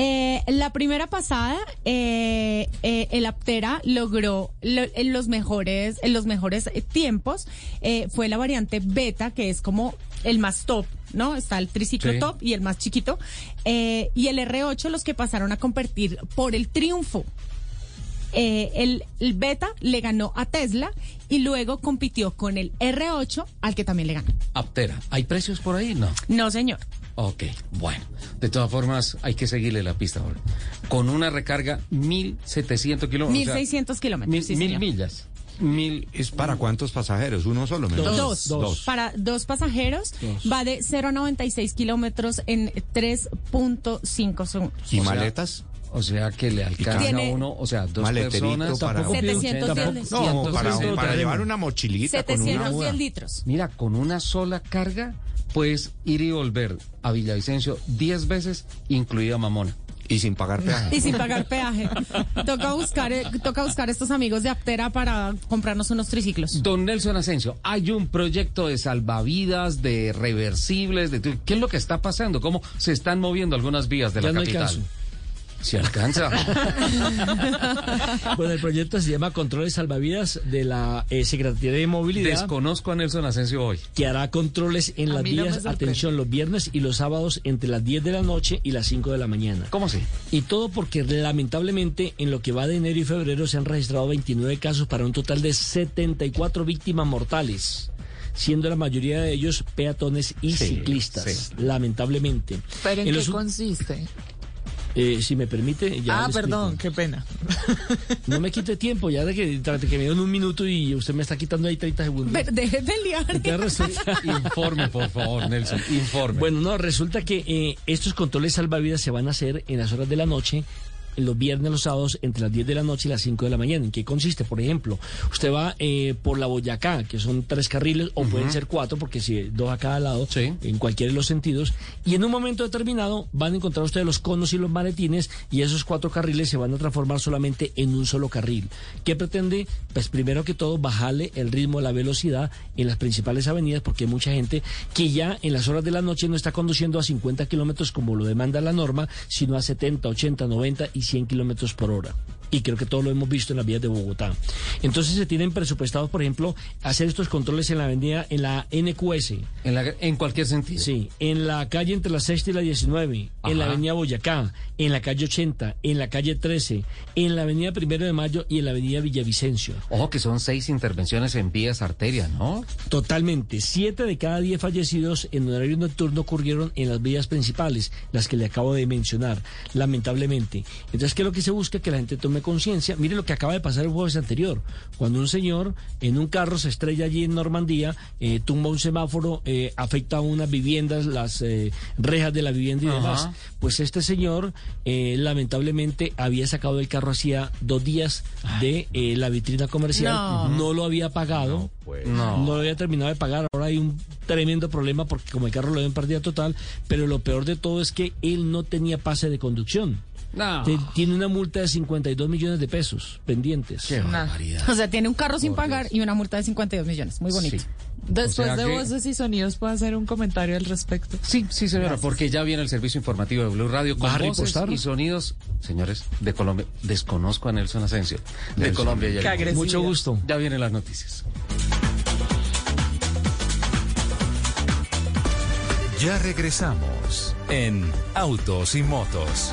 Eh, la primera pasada, eh, eh, el Aptera logró lo- en los mejores, en los mejores tiempos. Eh, fue la variante beta, que es como el más top, ¿no? Está el triciclo Sí. top y el más chiquito. Y el R8, los que pasaron a competir por el triunfo. El, el beta le ganó a Tesla y luego compitió con el R8, al que también le ganó. Aptera, ¿hay precios por ahí? No. No, señor. Ok, bueno. De todas formas, hay que seguirle la pista ahora. Con una recarga 1700 kilómetros. o sea, 1600 kilómetros. mil, sí, mil millas. Mil. ¿Es para cuántos pasajeros? ¿Uno solo? me Dos. imagino? Dos. Para dos pasajeros Dos. va de 0 a 96 kilómetros en 3.5 segundos. ¿Y O sea, maletas? O sea que le alcanza a uno, o sea, dos personas. para- Tampoco pido- 710 tampoco- No, para, 160. para llevar una mochilita con una 710 litros. Mira, con una sola carga puedes ir y volver a Villavicencio 10 veces, incluida Mamona. Y sin pagar peaje. Y sin pagar peaje. toca buscar, eh, toca buscar estos amigos de Aptera para comprarnos unos triciclos. Don Nelson Asensio, hay un proyecto de salvavidas, de reversibles, de ¿qué es lo que está pasando? ¿Cómo se están moviendo algunas vías de Ya la no capital? Si alcanza. Bueno, el proyecto se llama Controles Salvavidas de la eh, Secretaría de Movilidad. Desconozco a Nelson Asensio hoy. que hará controles en A las no vías, sorprende. atención, los viernes y los sábados entre las 10 de la noche y las 5 de la mañana. ¿Cómo así? Y todo porque lamentablemente en lo que va de enero y febrero se han registrado 29 casos para un total de 74 víctimas mortales. Siendo la mayoría de ellos peatones y Sí, ciclistas, sí. lamentablemente. ¿Pero en, En qué los consiste? Eh, si me permite, ya. ah, perdón, qué pena. No me quite tiempo, ya de que, de que me dieron un minuto y usted me está quitando ahí 30 segundos. Ve- Deje de liar. Resulta- Informe, por favor, Nelson, informe. Bueno, no, resulta que eh, estos controles salvavidas se van a hacer en las horas de la noche, los viernes, los sábados, entre las 10 de la noche y las 5 de la mañana. ¿En qué consiste? Por ejemplo, usted va eh, por la Boyacá, que son tres carriles, o pueden ser cuatro, porque si dos a cada lado, en cualquiera de los sentidos, y en un momento determinado van a encontrar ustedes los conos y los maletines, y esos cuatro carriles se van a transformar solamente en un solo carril. ¿Qué pretende? Pues primero que todo, bajarle el ritmo, la velocidad en las principales avenidas, porque hay mucha gente que ya en las horas de la noche no está conduciendo a 50 kilómetros como lo demanda la norma, sino a 70, 80, 90 y 100 kilómetros por hora. Y creo que todo lo hemos visto en las vías de Bogotá. Entonces se tienen presupuestados, por ejemplo, hacer estos controles en la avenida, en la NQS. En, la- en cualquier sentido. Sí, en la calle entre la sexta y la 19, en la avenida Boyacá, en la calle 80, en la calle 13, en la avenida Primero de Mayo y en la avenida Villavicencio. Ojo que son seis intervenciones en vías arterias, ¿no? Totalmente. Siete de cada diez fallecidos en horario nocturno ocurrieron en las vías principales, las que le acabo de mencionar, lamentablemente. Entonces, ¿qué es lo que se busca? Que la gente tome conciencia. Mire lo que acaba de pasar el jueves anterior, cuando un señor en un carro se estrella allí en Normandía, eh, tumba un semáforo, eh, afecta a unas viviendas, las eh, rejas de la vivienda y Ajá. demás. Pues este señor, eh, lamentablemente, había sacado el carro hacía dos días de eh, la vitrina comercial, No. no lo había pagado. No. No lo había terminado de pagar. Ahora hay un tremendo problema porque como el carro lo dio en pérdida total, pero lo peor de todo es que él no tenía pase de conducción. No. Tiene una multa de 52 millones de pesos pendientes. Qué barbaridad. O sea, tiene un carro sin pagar y una multa de 52 millones. Muy bonito. Sí. Después O sea de que- voces y sonidos, ¿puedo hacer un comentario al respecto? Sí, sí, señora, porque ya viene el servicio informativo de Blue Radio con ¿Vas a voces y sonidos, señores, de Colombia. Desconozco a Nelson Asensio. De Nelson. Colombia ya Qué. Mucho gusto. Ya vienen las noticias. Ya regresamos en Autos y Motos.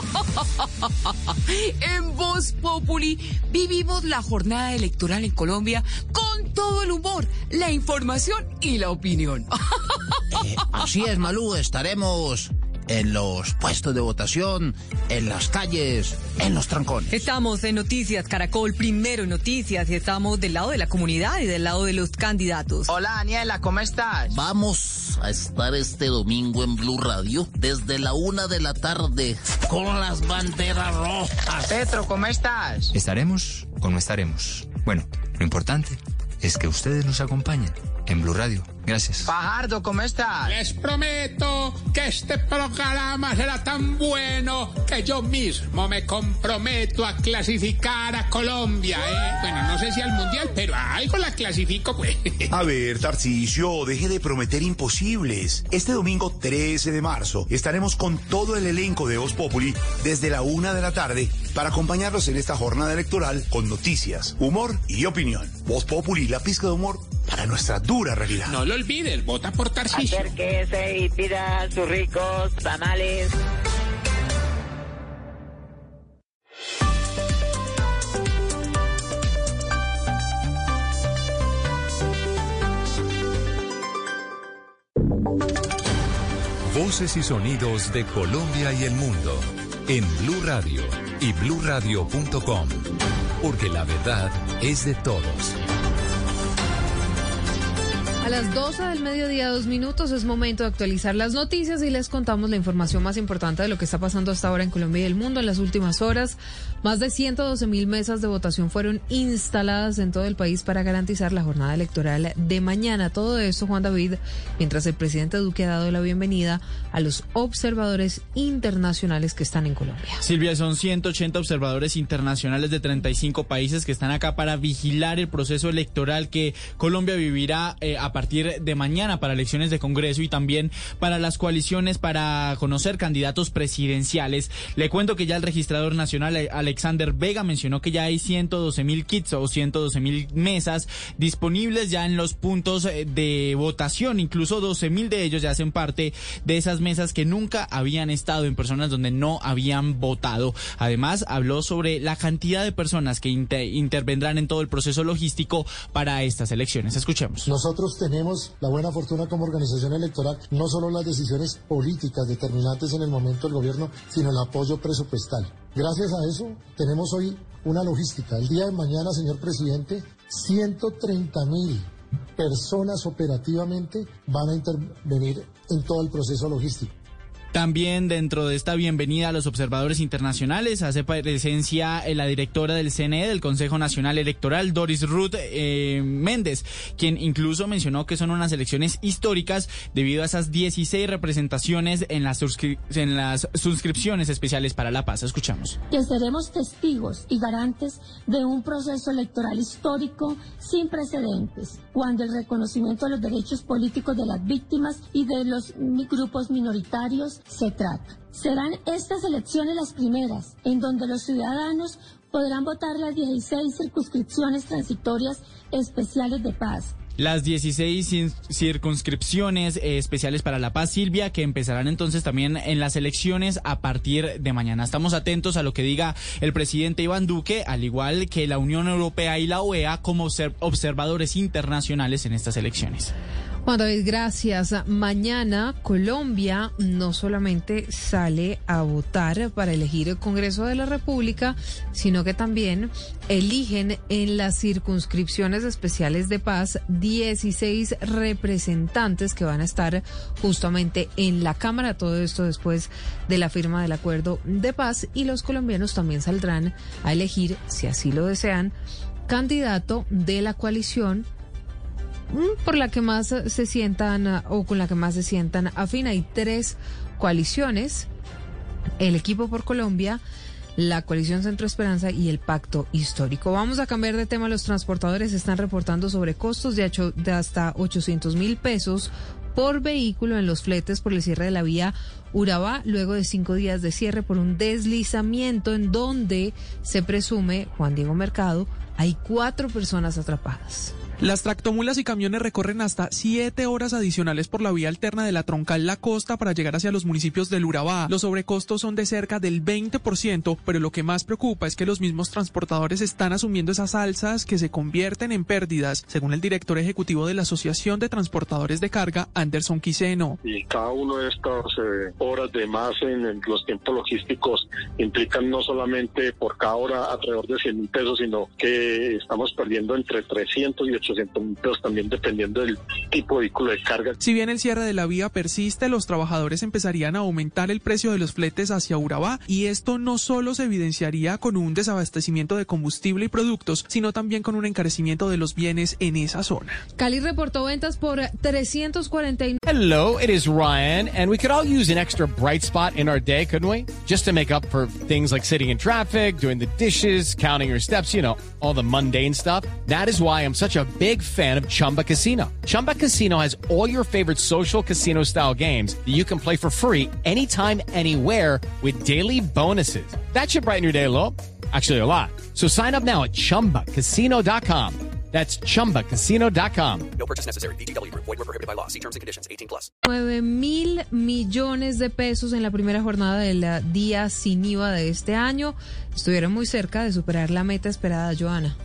En Voz Populi vivimos la jornada electoral en Colombia con todo el humor, la información y la opinión. Eh, así es, Malú, estaremos en los puestos de votación, en las calles, en los trancones. Estamos en Noticias Caracol, primero en Noticias, y estamos del lado de la comunidad y del lado de los candidatos. Hola, Daniela, ¿cómo estás? Vamos a estar este domingo en Blue Radio desde la una de la tarde con las banderas rojas. Petro, ¿cómo estás? ¿Estaremos o no estaremos? Bueno, lo importante es que ustedes nos acompañen en Blue Radio. Gracias. Fajardo, ¿cómo estás? Les prometo que este programa será tan bueno que yo mismo me comprometo a clasificar a Colombia. ¿eh? Bueno, no sé si al mundial, pero a algo la clasifico, pues. A ver, Tarcisio, deje de prometer imposibles. Este domingo 13 de marzo estaremos con todo el elenco de Voz Populi desde la una de la tarde para acompañarlos en esta jornada electoral con noticias, humor y opinión. Voz Populi, la pizca de humor para nuestra dura realidad. No lo olvides, vota por Tarcillo. Acérquese y pida sus ricos tamales. Voces y sonidos de Colombia y el mundo en Blue Radio y BlueRadio.com, porque la verdad es de todos. A las 12 del mediodía, dos minutos, es momento de actualizar las noticias y les contamos la información más importante de lo que está pasando hasta ahora en Colombia y el mundo. En las últimas horas, más de 112 mil mesas de votación fueron instaladas en todo el país para garantizar la jornada electoral de mañana. Todo esto, Juan David, mientras el presidente Duque ha dado la bienvenida a los observadores internacionales que están en Colombia. Silvia, son 180 observadores internacionales de 35 países que están acá para vigilar el proceso electoral que Colombia vivirá eh, a partir de mañana para elecciones de Congreso y también para las coaliciones para conocer candidatos presidenciales. Le cuento que ya el registrador nacional eh, Alexander Vega mencionó que ya hay 112 mil kits o 112 mil mesas disponibles ya en los puntos eh, de votación. Incluso 12 mil de ellos ya hacen parte de esas mesas que nunca habían estado en personas donde no habían votado. Además, habló sobre la cantidad de personas que intervendrán en todo el proceso logístico para estas elecciones. Escuchemos. La buena fortuna como organización electoral, no solo las decisiones políticas determinantes en el momento del gobierno, sino el apoyo presupuestal. Gracias a eso tenemos hoy una logística. El día de mañana, señor presidente, 130 mil personas operativamente van a intervenir en todo el proceso logístico. También dentro de esta bienvenida a los observadores internacionales hace presencia la directora del CNE, del Consejo Nacional Electoral, Doris Ruth eh, Méndez, quien incluso mencionó que son unas elecciones históricas debido a esas 16 representaciones en las, en las suscripciones especiales para la paz. Escuchamos. Que seremos testigos y garantes de un proceso electoral histórico sin precedentes, cuando el reconocimiento de los derechos políticos de las víctimas y de los grupos minoritarios se trata. Serán estas elecciones las primeras en donde los ciudadanos podrán votar las 16 circunscripciones transitorias especiales de paz las 16 circunscripciones eh, especiales para la paz, Silvia, que empezarán entonces también en las elecciones a partir de mañana. Estamos atentos a lo que diga el presidente Iván Duque, al igual que la Unión Europea y la OEA como observadores internacionales en estas elecciones. Juan David, gracias. Mañana Colombia no solamente sale a votar para elegir el Congreso de la República, sino que también eligen en las circunscripciones especiales de paz 16 representantes que van a estar justamente en la Cámara. Todo esto después de la firma del acuerdo de paz y los colombianos también saldrán a elegir, si así lo desean, candidato de la coalición por la que más se sientan o con la que más se sientan afín. Hay tres coaliciones, el equipo por Colombia, la coalición Centro Esperanza y el pacto histórico. Vamos a cambiar de tema. Los transportadores están reportando sobre costos de, de hasta 800 mil pesos por vehículo en los fletes por el cierre de la vía Urabá, luego de cinco días de cierre por un deslizamiento en donde se presume, Juan Diego Mercado, hay cuatro personas atrapadas. Las tractomulas y camiones recorren hasta siete horas adicionales por la vía alterna de la troncal La Costa para llegar hacia los municipios del Urabá. Los sobrecostos son de cerca del 20%, pero lo que más preocupa es que los mismos transportadores están asumiendo esas alzas que se convierten en pérdidas, según el director ejecutivo de la Asociación de Transportadores de Carga, Anderson Quiseno. Y cada uno de estas eh, horas de más en, los tiempos logísticos implican no solamente por cada hora alrededor de 100 mil pesos, sino que estamos perdiendo entre 300 y 800 también dependiendo del tipo de vehículo de carga. Si bien el cierre de la vía persiste, los trabajadores empezarían a aumentar el precio de los fletes hacia Urabá y esto no solo se evidenciaría con un desabastecimiento de combustible y productos, sino también con un encarecimiento de los bienes en esa zona. Cali reportó ventas por 349. Hello, it is Ryan and we could all use an extra bright spot in our day, couldn't we? Just to make up for things like sitting in traffic, doing the dishes, counting your steps, you know, all the mundane stuff. That is why I'm such a big fan of Chumba Casino. Chumba Casino has all your favorite social casino style games that you can play for free anytime, anywhere with daily bonuses. That should brighten your day a little. Actually, a lot. So sign up now at chumbacasino.com. That's chumbacasino.com. No purchase necessary. BGW. Void were prohibited by law. See terms and conditions 18 plus. 9 mil millones de pesos en la primera jornada del ah, día sin IVA de este año. Estuvieron muy cerca de superar la meta esperada, Joana.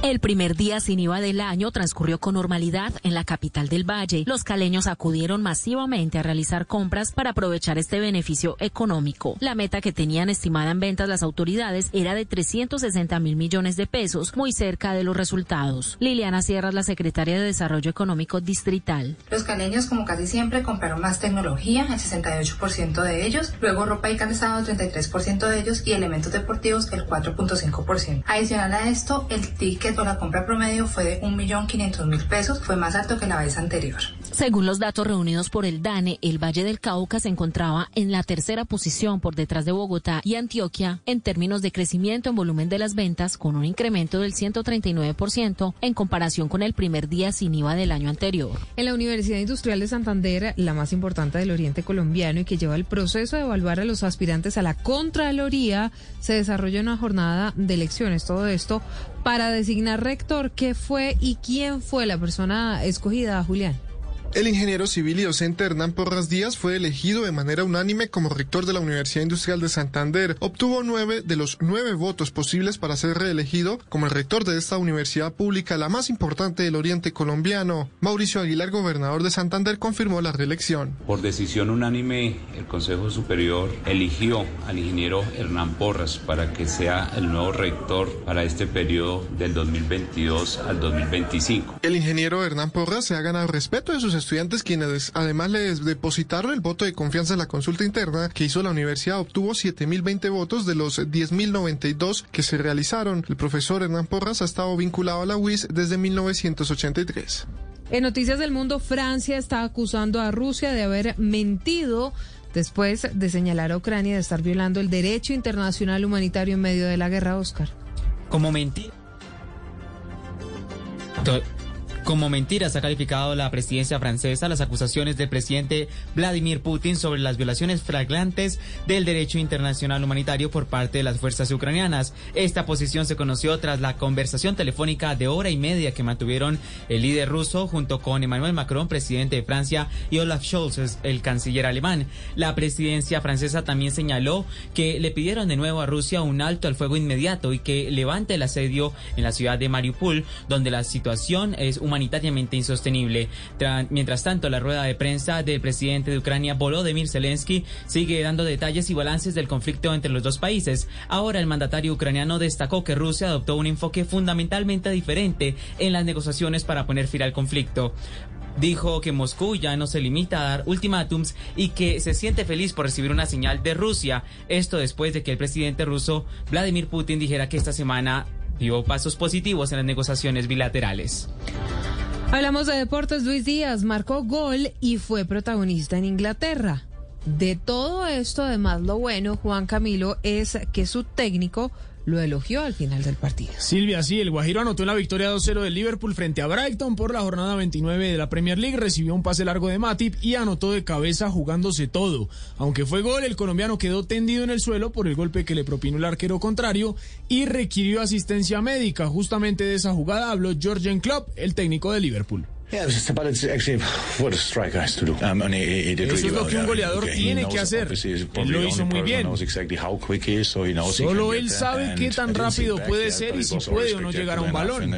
El primer día sin IVA del año transcurrió con normalidad en la capital del Valle. Los caleños acudieron masivamente a realizar compras para aprovechar este beneficio económico. La meta que tenían estimada en ventas las autoridades era de 360 mil millones de pesos, muy cerca de los resultados. Liliana Sierra la secretaria de Desarrollo Económico Distrital. Los caleños, como casi siempre, compraron más tecnología, el 68% de ellos, luego ropa y calzado, el 33% de ellos, y elementos deportivos, el 4.5%. Adicional a esto, el ticket o la compra promedio fue de 1.500.000 pesos, fue más alto que la vez anterior. Según los datos reunidos por el DANE, el Valle del Cauca se encontraba en la tercera posición por detrás de Bogotá y Antioquia en términos de crecimiento en volumen de las ventas, con un incremento del 139% en comparación con el primer día sin IVA del año anterior. En la Universidad Industrial de Santander, la más importante del Oriente Colombiano y que lleva el proceso de evaluar a los aspirantes a la Contraloría, se desarrolló una jornada de elecciones. Todo esto para designar rector. ¿Qué fue y quién fue la persona escogida, Julián? El ingeniero civil y docente Hernán Porras Díaz fue elegido de manera unánime como rector de la Universidad Industrial de Santander. Obtuvo nueve de los nueve votos posibles para ser reelegido como el rector de esta universidad pública, la más importante del oriente colombiano. Mauricio Aguilar, gobernador de Santander, confirmó la reelección. Por decisión unánime, el Consejo Superior eligió al ingeniero Hernán Porras para que sea el nuevo rector para este periodo del 2022 al 2025. El ingeniero Hernán Porras se ha ganado respeto de sus estudiantes quienes además les depositaron el voto de confianza en la consulta interna que hizo la universidad. Obtuvo 7.020 votos de los 10.092 que se realizaron. El profesor Hernán Porras ha estado vinculado a la UIS desde 1983. En Noticias del Mundo, Francia está acusando a Rusia de haber mentido después de señalar a Ucrania de estar violando el derecho internacional humanitario en medio de la guerra, Oscar. Como mentira. Como mentiras ha calificado la presidencia francesa las acusaciones del presidente Vladimir Putin sobre las violaciones flagrantes del derecho internacional humanitario por parte de las fuerzas ucranianas. Esta posición se conoció tras la conversación telefónica de hora y media que mantuvieron el líder ruso junto con Emmanuel Macron, presidente de Francia, y Olaf Scholz, el canciller alemán. La presidencia francesa también señaló que le pidieron de nuevo a Rusia un alto al fuego inmediato y que levante el asedio en la ciudad de Mariupol, donde la situación es humanitaria humanitariamente insostenible. mientras tanto, la rueda de prensa del presidente de Ucrania, Volodymyr Zelensky, sigue dando detalles y balances del conflicto entre los dos países. Ahora, el mandatario ucraniano destacó que Rusia adoptó un enfoque fundamentalmente diferente en las negociaciones para poner fin al conflicto dijo que Moscú ya no se limita a dar ultimátums y que se siente feliz por recibir una señal de Rusia. Esto después de que el presidente ruso Vladimir Putin dijera que esta semana dio pasos positivos en las negociaciones bilaterales. Hablamos de deportes. Luis Díaz marcó gol y fue protagonista en Inglaterra. De todo esto, además, lo bueno, Juan Camilo, es que su técnico lo elogió al final del partido. Silvia, sí, el Guajiro anotó en la victoria 2-0 del Liverpool frente a Brighton por la jornada 29 de la Premier League, recibió un pase largo de Matip y anotó de cabeza jugándose todo. Aunque fue gol, el colombiano quedó tendido en el suelo por el golpe que le propinó el arquero contrario y requirió asistencia médica. Justamente de esa jugada habló Georgian Klopp, el técnico de Liverpool. Eso es lo que un goleador tiene que hacer. Él lo hizo muy bien. Solo él sabe qué tan rápido puede ser y si puede o no llegar a un balón.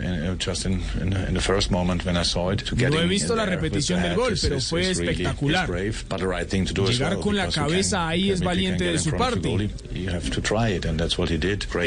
No he visto la repetición del gol, pero fue espectacular. Llegar con la cabeza ahí es valiente de su parte.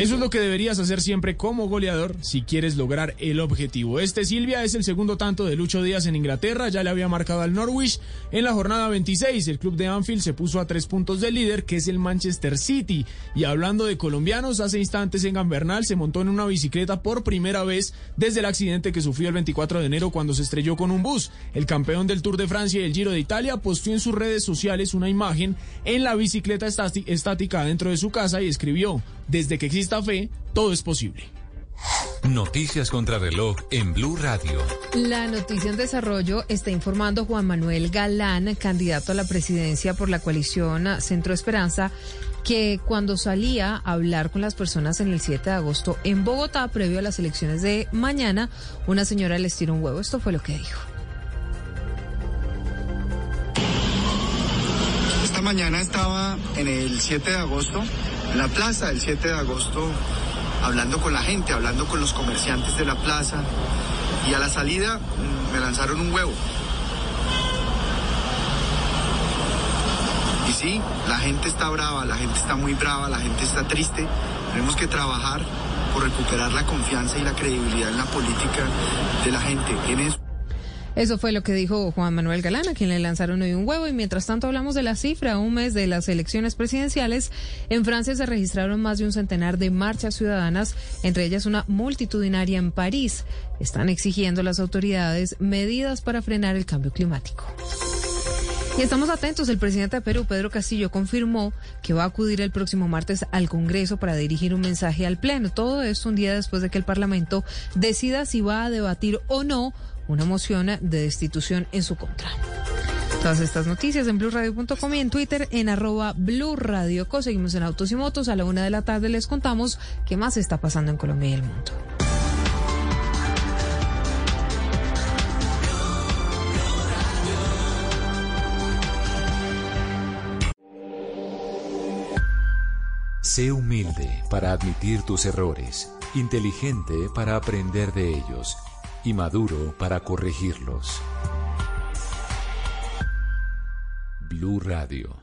Eso es lo que deberías hacer siempre como goleador si quieres lograr el objetivo. Este Silvia es el segundo tanto de lucha días en Inglaterra, ya le había marcado al Norwich. En la jornada 26, el club de Anfield se puso a tres puntos del líder, que es el Manchester City. Y hablando de colombianos, hace instantes en Gambernal se montó en una bicicleta por primera vez desde el accidente que sufrió el 24 de enero cuando se estrelló con un bus. El campeón del Tour de Francia y el Giro de Italia posteó en sus redes sociales una imagen en la bicicleta estática dentro de su casa y escribió, desde que exista fe, todo es posible. Noticias contra reloj en Blue Radio. La noticia en desarrollo está informando Juan Manuel Galán, candidato a la presidencia por la coalición Centro Esperanza, que cuando salía a hablar con las personas en el 7 de agosto en Bogotá, previo a las elecciones de mañana, una señora les tiró un huevo. Esto fue lo que dijo. Esta mañana estaba en el 7 de agosto, en la plaza del 7 de agosto hablando con la gente, hablando con los comerciantes de la plaza. Y a la salida mm, me lanzaron un huevo. Y sí, la gente está brava, la gente está muy brava, la gente está triste. Tenemos que trabajar por recuperar la confianza y la credibilidad en la política de la gente. En. Eso fue lo que dijo Juan Manuel Galán, a quien le lanzaron hoy un huevo. Y mientras tanto hablamos de la cifra, un mes de las elecciones presidenciales. En Francia se registraron más de un centenar de marchas ciudadanas, entre ellas una multitudinaria en París. Están exigiendo a las autoridades medidas para frenar el cambio climático. Y estamos atentos. El presidente de Perú, Pedro Castillo, confirmó que va a acudir el próximo martes al Congreso para dirigir un mensaje al Pleno. Todo esto un día después de que el Parlamento decida si va a debatir o no una moción de destitución en su contra. Todas estas noticias en blurradio.com y en Twitter en arroba blurradioco. Seguimos en Autos y Motos. A la una de la tarde les contamos qué más está pasando en Colombia y el mundo. Sé humilde para admitir tus errores, inteligente para aprender de ellos y maduro para corregirlos. Blue Radio.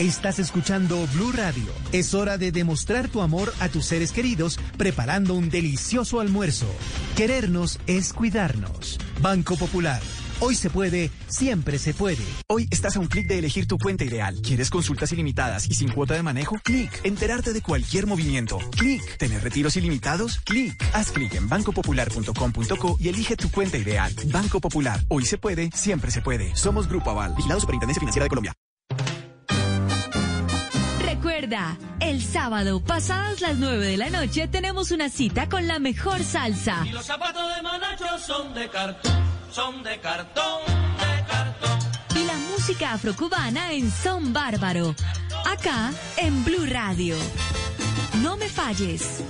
Estás escuchando Blue Radio. Es hora de demostrar tu amor a tus seres queridos preparando un delicioso almuerzo. Querernos es cuidarnos. Banco Popular. Hoy se puede, siempre se puede. Hoy estás a un clic de elegir tu cuenta ideal. ¿Quieres consultas ilimitadas y sin cuota de manejo? Clic. Enterarte de cualquier movimiento. Clic. ¿Tener retiros ilimitados? Clic. Haz clic en bancopopular.com.co y elige tu cuenta ideal. Banco Popular. Hoy se puede, siempre se puede. Somos Grupo Aval. Vigilado Superintendencia Financiera de Colombia. Recuerda, el sábado, pasadas las 9 de la noche, tenemos una cita con la mejor salsa. Y los zapatos de Manacho son de cartón, son de cartón, de cartón. Y la música afrocubana en Son Bárbaro. Acá, en Blue Radio. No me falles.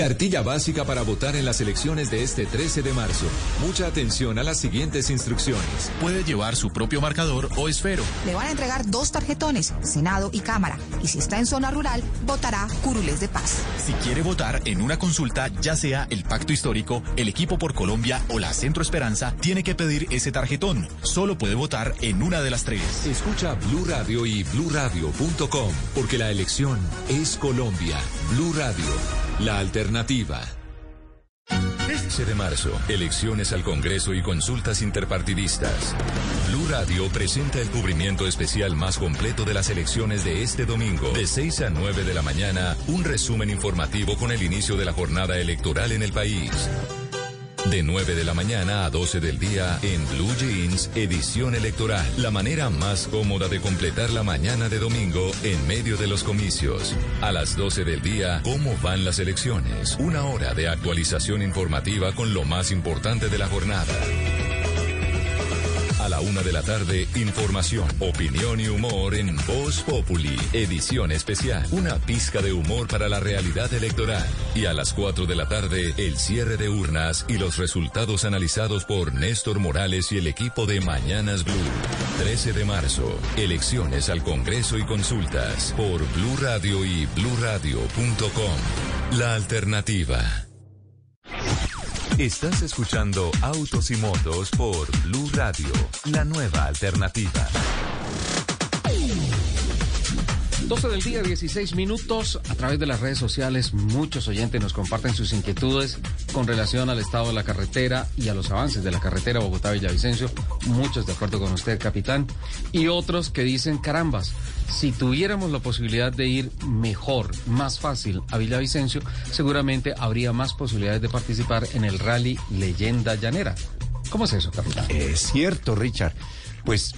Cartilla básica para votar en las elecciones de este 13 de marzo. Mucha atención a las siguientes instrucciones. Puede llevar su propio marcador o esfero. Le van a entregar dos tarjetones, Senado y Cámara. Y si está en zona rural, votará Curules de Paz. Si quiere votar en una consulta, ya sea el Pacto Histórico, el Equipo por Colombia o la Centro Esperanza, tiene que pedir ese tarjetón. Solo puede votar en una de las tres. Escucha Blue Radio y bluradio.com, porque la elección es Colombia. Blue Radio, la alternativa. 13 de marzo, elecciones al Congreso y consultas interpartidistas. Blue Radio presenta el cubrimiento especial más completo de las elecciones de este domingo. De 6 a 9 de la mañana, un resumen informativo con el inicio de la jornada electoral en el país. De 9 de la mañana a 12 del día en Blue Jeans, edición electoral. La manera más cómoda de completar la mañana de domingo en medio de los comicios. A las 12 del día, ¿cómo van las elecciones? Una hora de actualización informativa con lo más importante de la jornada. A la una de la tarde, información, opinión y humor en Voz Populi, edición especial. Una pizca de humor para la realidad electoral. Y a las cuatro de la tarde, el cierre de urnas y los resultados analizados por Néstor Morales y el equipo de Mañanas Blue. 13 de marzo, elecciones al Congreso y consultas por Blue Radio y bluradio.com. La alternativa. Estás escuchando Autos y Motos por Blue Radio, la nueva alternativa. 12 del día, 16 minutos. A través de las redes sociales, muchos oyentes nos comparten sus inquietudes con relación al estado de la carretera y a los avances de la carretera Bogotá-Villavicencio. Muchos de acuerdo con usted, capitán. Y otros que dicen, carambas, si tuviéramos la posibilidad de ir mejor, más fácil a Villavicencio, seguramente habría más posibilidades de participar en el rally Leyenda Llanera. ¿Cómo es eso, capitán? Es cierto, Richard. Pues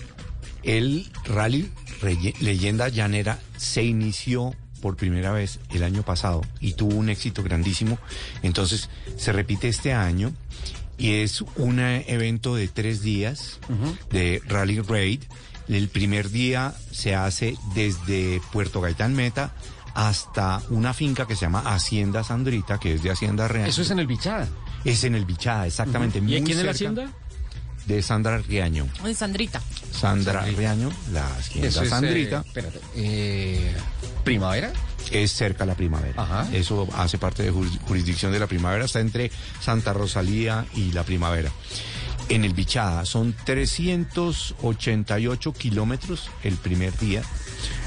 el rally Leyenda Llanera se inició por primera vez el año pasado y tuvo un éxito grandísimo. Entonces se repite este año y es un eh, evento de tres días de Rally Raid. El primer día se hace desde Puerto Gaitán Meta hasta una finca que se llama Hacienda Sandrita, que es de Hacienda Real. Eso es en el Bichada. Es en el Bichada, exactamente. Ujú. ¿Y muy quién es la hacienda? De Sandra Riaño. Ay, Sandrita. Sandra Riaño, la hacienda es, Sandrita. eh, espérate, eh, ¿Primavera? Es cerca la primavera. Eso hace parte de juris- jurisdicción de la primavera, está entre Santa Rosalía y la primavera. En el Bichada son 388 kilómetros el primer día.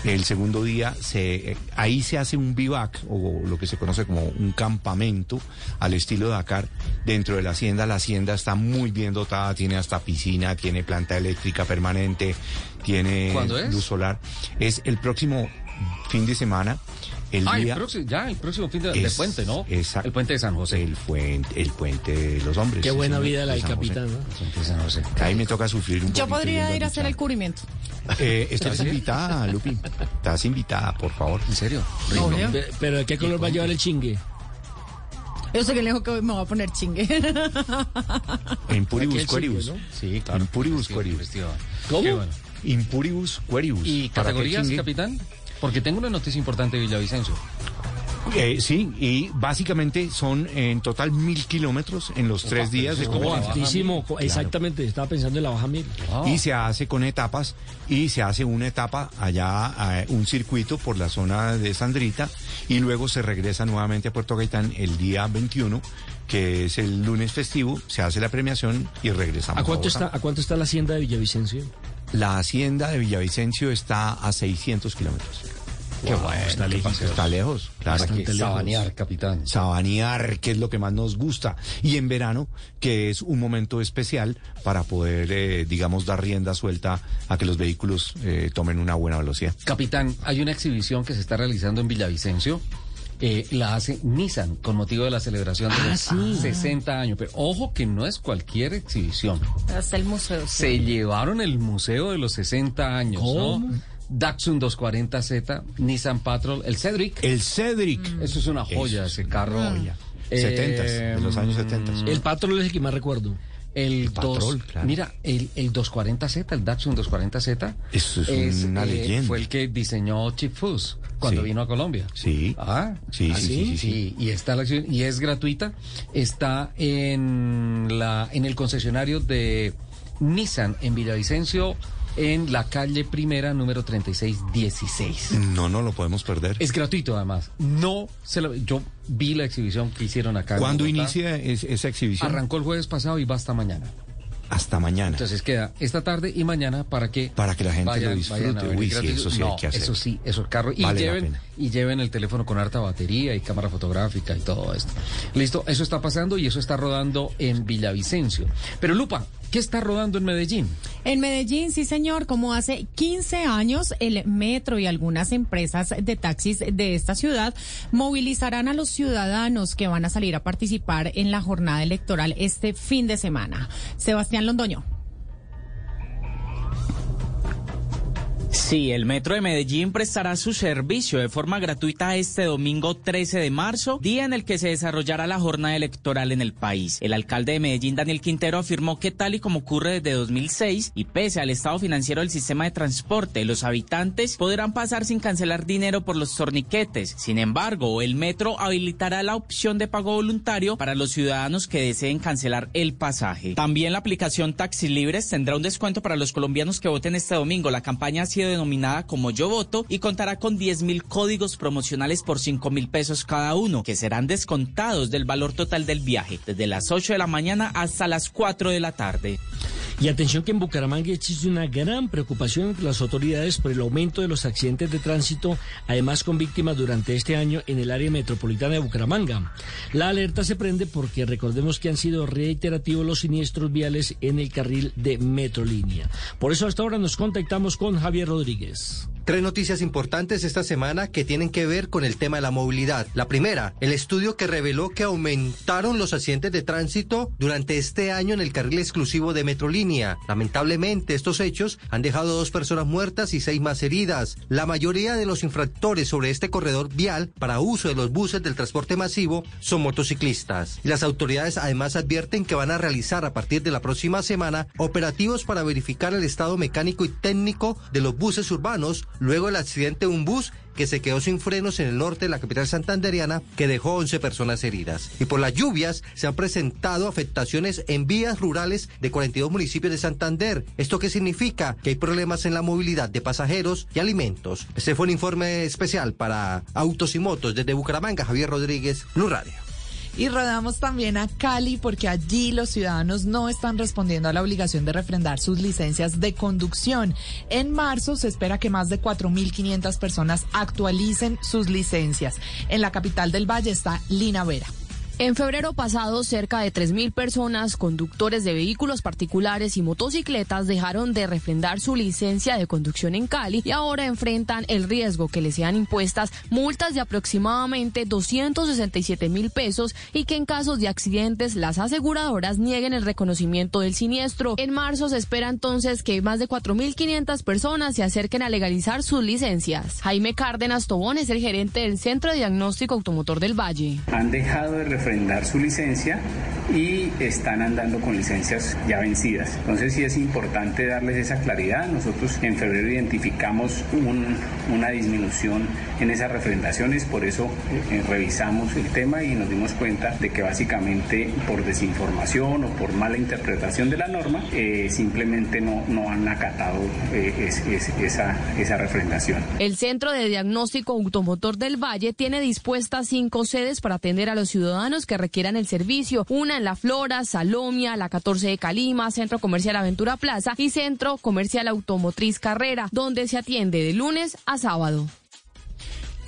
El segundo día se, eh, ahí se hace un bivac o lo que se conoce como un campamento al estilo Dakar dentro de la hacienda. La hacienda está muy bien dotada, tiene hasta piscina, tiene planta eléctrica permanente, tiene luz solar. Es el próximo fin de semana. El ah, día el próximo, ya, el próximo fin de, de es- puente, ¿no? exacto. El puente de San José. El puente, el puente de los hombres. Qué sí, buena vida la de del José. capitán, ¿no? Puente de San José. Ahí me toca sufrir un Yo poquito podría ir a hacer el cubrimiento. Eh, estás invitada, Lupi. Estás invitada, por favor. ¿En serio? Obvio. Pe- Pero ¿de qué color va a llevar el chingue? Yo sé que lejos que hoy me voy a poner chingue. En Puribus Queribus. sitio, Sí, claro. En Puribus Queribus. ¿Cómo? Bueno. Impuribus Queribus. ¿Y ¿Para qué categorías, capitán? Porque tengo una noticia importante de Villavicencio. Eh, sí, y básicamente son en total mil kilómetros en los tres días de competencia. exactamente, estaba pensando en la baja mil. Y se hace con etapas y se hace una etapa allá, eh, un circuito por la zona de Sandrita y luego se regresa nuevamente a Puerto Gaitán el día 21, que es el lunes festivo, se hace la premiación y regresamos. ¿A cuánto, Bogotá. está, ¿A cuánto está la hacienda de Villavicencio? La hacienda de Villavicencio está a 600 kilómetros. Qué bueno, está lejos. Está lejos, claro. Lejos. Sabanear, capitán. Sabanear, que es lo que más nos gusta. Y en verano, que es un momento especial para poder, eh, digamos, dar rienda suelta a que los vehículos eh, tomen una buena velocidad. Capitán, hay una exhibición que se está realizando en Villavicencio. Eh, la hace Nissan con motivo de la celebración de Ah, los sí. 60 años. Pero ojo que no es cualquier exhibición. Hasta el museo. sí. Se llevaron el museo de los 60 años, ¿Cómo? ¿no? Datsun 240Z, Nissan Patrol, el Cedric. El Cedric. Eso es una joya, ese carro. joya. Eh, 70s, de los años 70s. El patrón es el que más recuerdo. El, Patrol, claro. Mira, el, el 240Z, el Datsun 240Z. Eso es una leyenda. Fue el que diseñó Chip Foose cuando Sí. vino a Colombia. Sí. Ah, Sí, ¿ah, sí, sí, sí, sí. Y está la acción, y es gratuita. Está en la en el concesionario de Nissan en Villavicencio, en la calle primera, número 3616. No, no lo podemos perder. Es gratuito además. No se lo- yo vi la exhibición que hicieron acá. ¿Cuándo inicia es- esa exhibición? Arrancó el jueves pasado y va hasta mañana. Hasta mañana. Entonces queda esta tarde y mañana para que Para que la gente vayan- lo disfrute. Uy, sí, eso sí No, hay que hacer. Eso sí, eso carro y Vale la lleven pena. Y lleven el teléfono con harta batería y cámara fotográfica y todo esto. Listo, eso está pasando y eso está rodando en Villavicencio. Pero Lupa, ¿qué está rodando en Medellín? En Medellín, sí señor, como hace 15 años, el metro y algunas empresas de taxis de esta ciudad movilizarán a los ciudadanos que van a salir a participar en la jornada electoral este fin de semana. Sebastián Londoño. Sí, el Metro de Medellín prestará su servicio de forma gratuita este domingo 13 de marzo, día en el que se desarrollará la jornada electoral en el país. El alcalde de Medellín, Daniel Quintero, afirmó que tal y como ocurre desde 2006 y pese al estado financiero del sistema de transporte, los habitantes podrán pasar sin cancelar dinero por los torniquetes. Sin embargo, el Metro habilitará la opción de pago voluntario para los ciudadanos que deseen cancelar el pasaje. También la aplicación Taxi Libres tendrá un descuento para los colombianos que voten este domingo. La campaña ha sido denominada como Yo Voto y contará con 10 mil códigos promocionales por 5 mil pesos cada uno, que serán descontados del valor total del viaje, desde las 8 de la mañana hasta las 4 de la tarde. Y atención que en Bucaramanga existe una gran preocupación entre las autoridades por el aumento de los accidentes de tránsito, además con víctimas durante este año en el área metropolitana de Bucaramanga. La alerta se prende porque recordemos que han sido reiterativos los siniestros viales en el carril de Metrolínea. Por eso hasta ahora nos contactamos con Javier Rodríguez. Tres noticias importantes esta semana que tienen que ver con el tema de la movilidad. La primera, el estudio que reveló que aumentaron los accidentes de tránsito durante este año en el carril exclusivo de Metrolínea. Lamentablemente, estos hechos han dejado dos personas muertas y seis más heridas. La mayoría de los infractores sobre este corredor vial para uso de los buses del transporte masivo son motociclistas. Las autoridades además advierten que van a realizar a partir de la próxima semana operativos para verificar el estado mecánico y técnico de los buses urbanos luego del accidente de un bus que se quedó sin frenos en el norte de la capital santanderiana, que dejó 11 personas heridas. Y por las lluvias se han presentado afectaciones en vías rurales de 42 municipios de Santander. ¿Esto qué significa? Que hay problemas en la movilidad de pasajeros y alimentos. Este fue un informe especial para Autos y Motos desde Bucaramanga, Javier Rodríguez, Blue Radio. Y rodamos también a Cali porque allí los ciudadanos no están respondiendo a la obligación de refrendar sus licencias de conducción. En marzo se espera que más de 4.500 personas actualicen sus licencias. En la capital del Valle está Lina Vera. En febrero pasado, cerca de 3.000 personas, conductores de vehículos particulares y motocicletas, dejaron de refrendar su licencia de conducción en Cali y ahora enfrentan el riesgo que les sean impuestas multas de aproximadamente 267 mil pesos y que en casos de accidentes las aseguradoras nieguen el reconocimiento del siniestro. En marzo se espera entonces que más de 4.500 personas se acerquen a legalizar sus licencias. Jaime Cárdenas Tobón es el gerente del Centro de Diagnóstico Automotor del Valle. Han dejado de refrendar su licencia y están andando con licencias ya vencidas. Entonces sí es importante darles esa claridad. Nosotros en febrero identificamos una disminución en esas refrendaciones, por eso eh, revisamos el tema y nos dimos cuenta de que básicamente por desinformación o por mala interpretación de la norma, eh, simplemente no, no han acatado eh, esa, esa refrendación. El Centro de Diagnóstico Automotor del Valle tiene dispuestas cinco sedes para atender a los ciudadanos que requieran el servicio. Una en La Flora, Salomia, la 14 de Calima, Centro Comercial Aventura Plaza y Centro Comercial Automotriz Carrera, donde se atiende de lunes a sábado.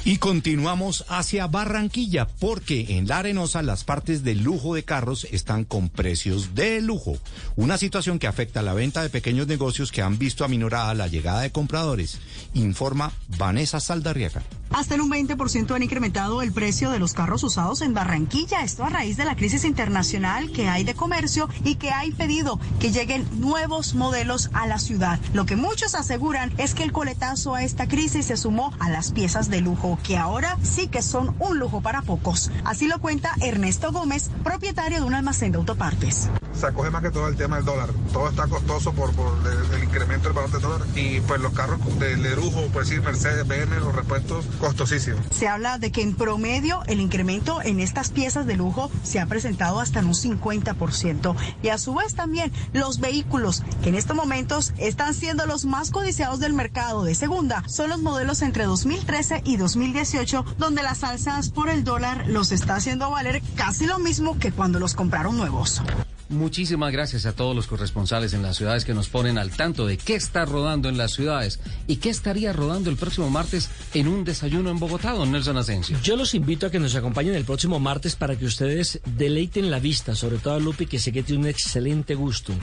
Y continuamos hacia Barranquilla porque en La Arenosa las partes de lujo de carros están con precios de lujo. Una situación que afecta a la venta de pequeños negocios que han visto aminorada la llegada de compradores, informa Vanessa Saldarriaga. Hasta en un 20% han incrementado el precio de los carros usados en Barranquilla. Esto a raíz de la crisis internacional que hay de comercio y que ha impedido que lleguen nuevos modelos a la ciudad. Lo que muchos aseguran es que el coletazo a esta crisis se sumó a las piezas de lujo, que ahora sí que son un lujo para pocos. Así lo cuenta Ernesto Gómez, propietario de un almacén de autopartes. Se acoge más que todo el tema del dólar. Todo está costoso por, el, incremento del valor del dólar. Y pues los carros de, lujo, pues sí, Mercedes, BM, los repuestos costosísimo. Se habla de que en promedio el incremento en estas piezas de lujo se ha presentado hasta en un 50%. Y a su vez también los vehículos, que en estos momentos están siendo los más codiciados del mercado de segunda, son los modelos entre 2013 y 2018, donde las alzas por el dólar los está haciendo valer casi lo mismo que cuando los compraron nuevos. Muchísimas gracias a todos los corresponsales en las ciudades que nos ponen al tanto de qué está rodando en las ciudades y qué estaría rodando el próximo martes en un desayuno en Bogotá, don Nelson Asensio. Yo los invito a que nos acompañen el próximo martes para que ustedes deleiten la vista, sobre todo a Lupi, que sé que tiene un excelente gusto,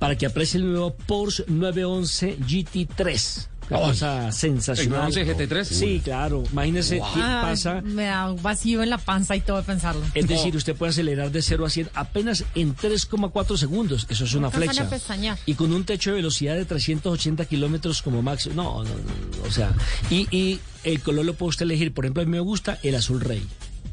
para que aprecie el nuevo Porsche 911 GT3 cosa sensacional. ¿El GT3? Sí, claro. Imagínese qué pasa. Me da un vacío en la panza y todo de pensarlo. Es decir, usted puede acelerar de 0 a 100 apenas en 3,4 segundos. Eso es una flecha. Y con un techo de velocidad de 380 kilómetros como máximo. No, no, no, O sea, y, y el color lo puede usted elegir. Por ejemplo, a mí me gusta el azul rey.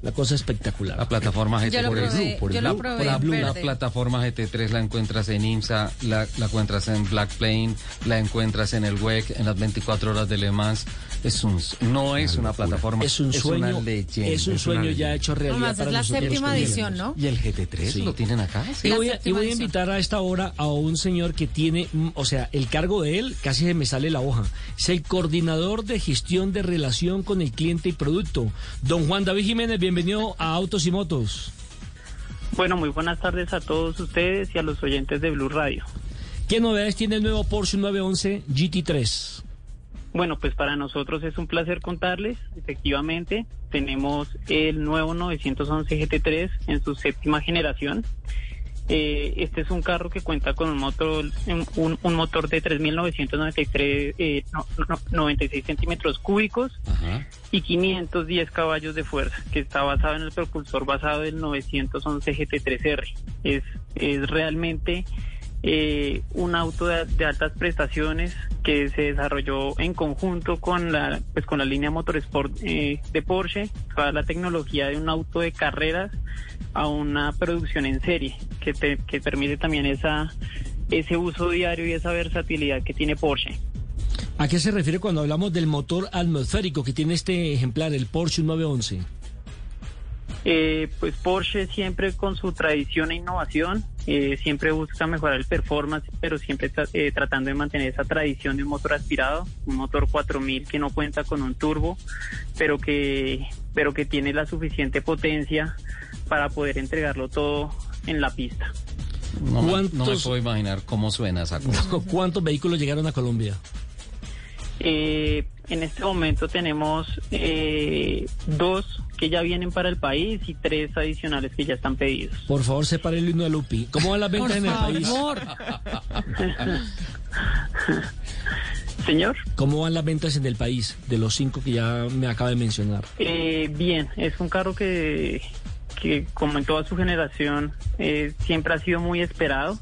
La cosa espectacular. La plataforma GT3. Por el Blue, por el Blue. La plataforma GT3 la encuentras en IMSA, la, la encuentras en Black Plane, la encuentras en el WEC, en las 24 horas de Le Mans. Es un, no es una plataforma, es un sueño, es un sueño ya hecho realidad. es la séptima edición, ¿no? Y el GT3 lo tienen acá. Y, voy a, y voy a invitar a esta hora a un señor que tiene, mm, o sea, el cargo de él, casi se me sale la hoja, es el coordinador de gestión de relación con el cliente y producto. Don Juan David Jiménez, bienvenido a Autos y Motos. Bueno, muy buenas tardes a todos ustedes y a los oyentes de Blue Radio. ¿Qué novedades tiene el nuevo Porsche 911 GT3? Bueno, pues para nosotros es un placer contarles. Efectivamente, tenemos el nuevo 911 GT3 en su séptima generación. Eh, este es un carro que cuenta con un motor, un, un motor de 3.993 eh, 96 centímetros cúbicos y 510 caballos de fuerza, que está basado en el propulsor basado del 911 GT3R. Es, es realmente eh, un auto de, de altas prestaciones que se desarrolló en conjunto con la pues con la línea Motorsport eh, de Porsche, toda la tecnología de un auto de carreras a una producción en serie que, te- que permite también esa ese uso diario y esa versatilidad que tiene Porsche. ¿A qué se refiere cuando hablamos del motor atmosférico que tiene este ejemplar, el Porsche 911? Eh, pues Porsche siempre con su tradición e innovación, eh, siempre busca mejorar el performance, pero siempre tra- eh, tratando de mantener esa tradición de un motor aspirado, un motor 4000 que no cuenta con un turbo, pero que, pero que tiene la suficiente potencia para poder entregarlo todo en la pista. No, me, no me ¿Cuántos- puedo imaginar cómo suena esa cosa. ¿Cuántos vehículos llegaron a Colombia? Eh, en este momento tenemos eh, dos que ya vienen para el país y tres adicionales que ya están pedidos. Por favor, separe el himno de Lupi. ¿Cómo van las ventas Por en el país? favor. Señor. ¿Cómo van las ventas en el país de los cinco que ya me acaba de mencionar? Eh, bien, es un carro que, que como en toda su generación eh, siempre ha sido muy esperado.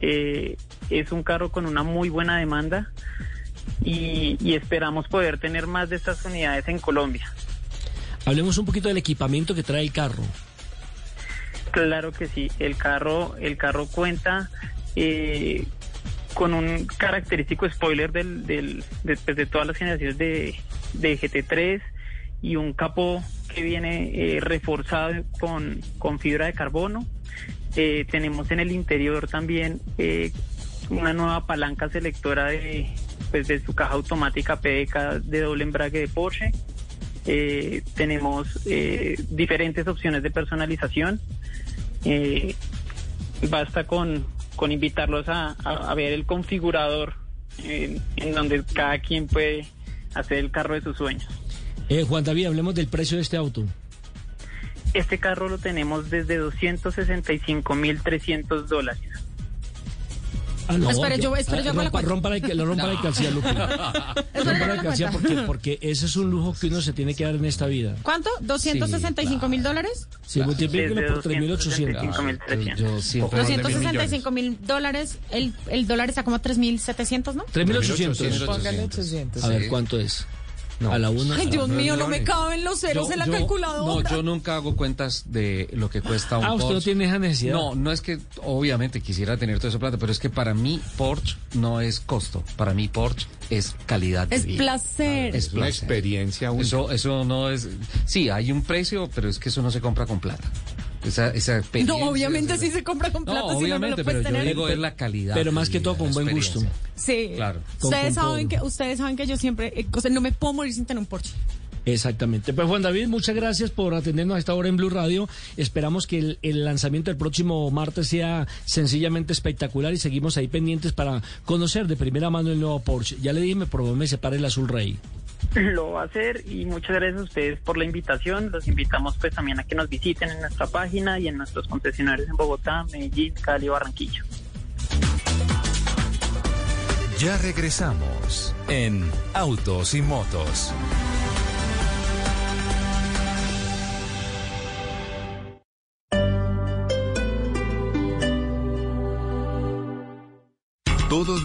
Eh, es un carro con una muy buena demanda y, y esperamos poder tener más de estas unidades en Colombia. Hablemos un poquito del equipamiento que trae el carro. Claro que sí, el carro, el carro cuenta eh, con un característico spoiler del, del, de, pues, de todas las generaciones de, de GT3 y un capó que viene eh, reforzado con, con fibra de carbono. Eh, tenemos en el interior también eh, una nueva palanca selectora de, pues, de su caja automática PDK de doble embrague de Porsche. Eh, tenemos eh, diferentes opciones de personalización. Eh, basta con, con invitarlos a, a- a ver el configurador en, donde cada quien puede hacer el carro de sus sueños. Eh, Juan David, hablemos del precio de este auto. Este carro lo tenemos desde 265.300 dólares. Ah, no, Espere, yo- espere, yo hago la rompa, rompa la, lo rompa la alcancía, Lupi. rompa la alcancía porque, porque ese es un lujo que uno se tiene que dar en esta vida. ¿Cuánto? ¿265 mil dólares? Si multiplíquelo Desde por 3.800. 265.300. Yo siempre 265 mil dólares. El, el dólar está como 3.700, ¿no? 3.800. Póngale 800. A ver, sí. ¿cuánto es? A la una. Ay, Dios no, mío, no no, me caben los ceros Yo- en la yo- calculadora. No, yo nunca hago cuentas de lo que cuesta un Ah, usted no Porsche. tiene esa necesidad. No, no es que obviamente quisiera tener toda esa plata, pero es que para mí Porsche no es costo. Para mí Porsche es calidad de Es vida. placer. Es una placer. experiencia única. Eso, eso no es. Sí, hay un precio, pero es que eso no se compra con plata. Esa, esa experiencia. No, obviamente sí se compra con plata, No, si no, no obviamente, lo pero yo tener. digo es la calidad. Pero más que todo con buen gusto. Sí. Claro. Ustedes con saben que ustedes saben que yo siempre eh, o sea, no me puedo morir sin tener un Porsche. Exactamente. Pues Juan David, muchas gracias por atendernos a esta hora en Blue Radio. Esperamos que el, el lanzamiento del próximo martes sea sencillamente espectacular y seguimos ahí pendientes para conocer de primera mano el nuevo Porsche. Ya le dije, me probó, me separa el azul rey. Lo va a hacer y muchas gracias a ustedes por la invitación. Los invitamos pues también a que nos visiten en nuestra página y en nuestros concesionarios en Bogotá, Medellín, Cali, Barranquilla. Ya regresamos en Autos y Motos. Todos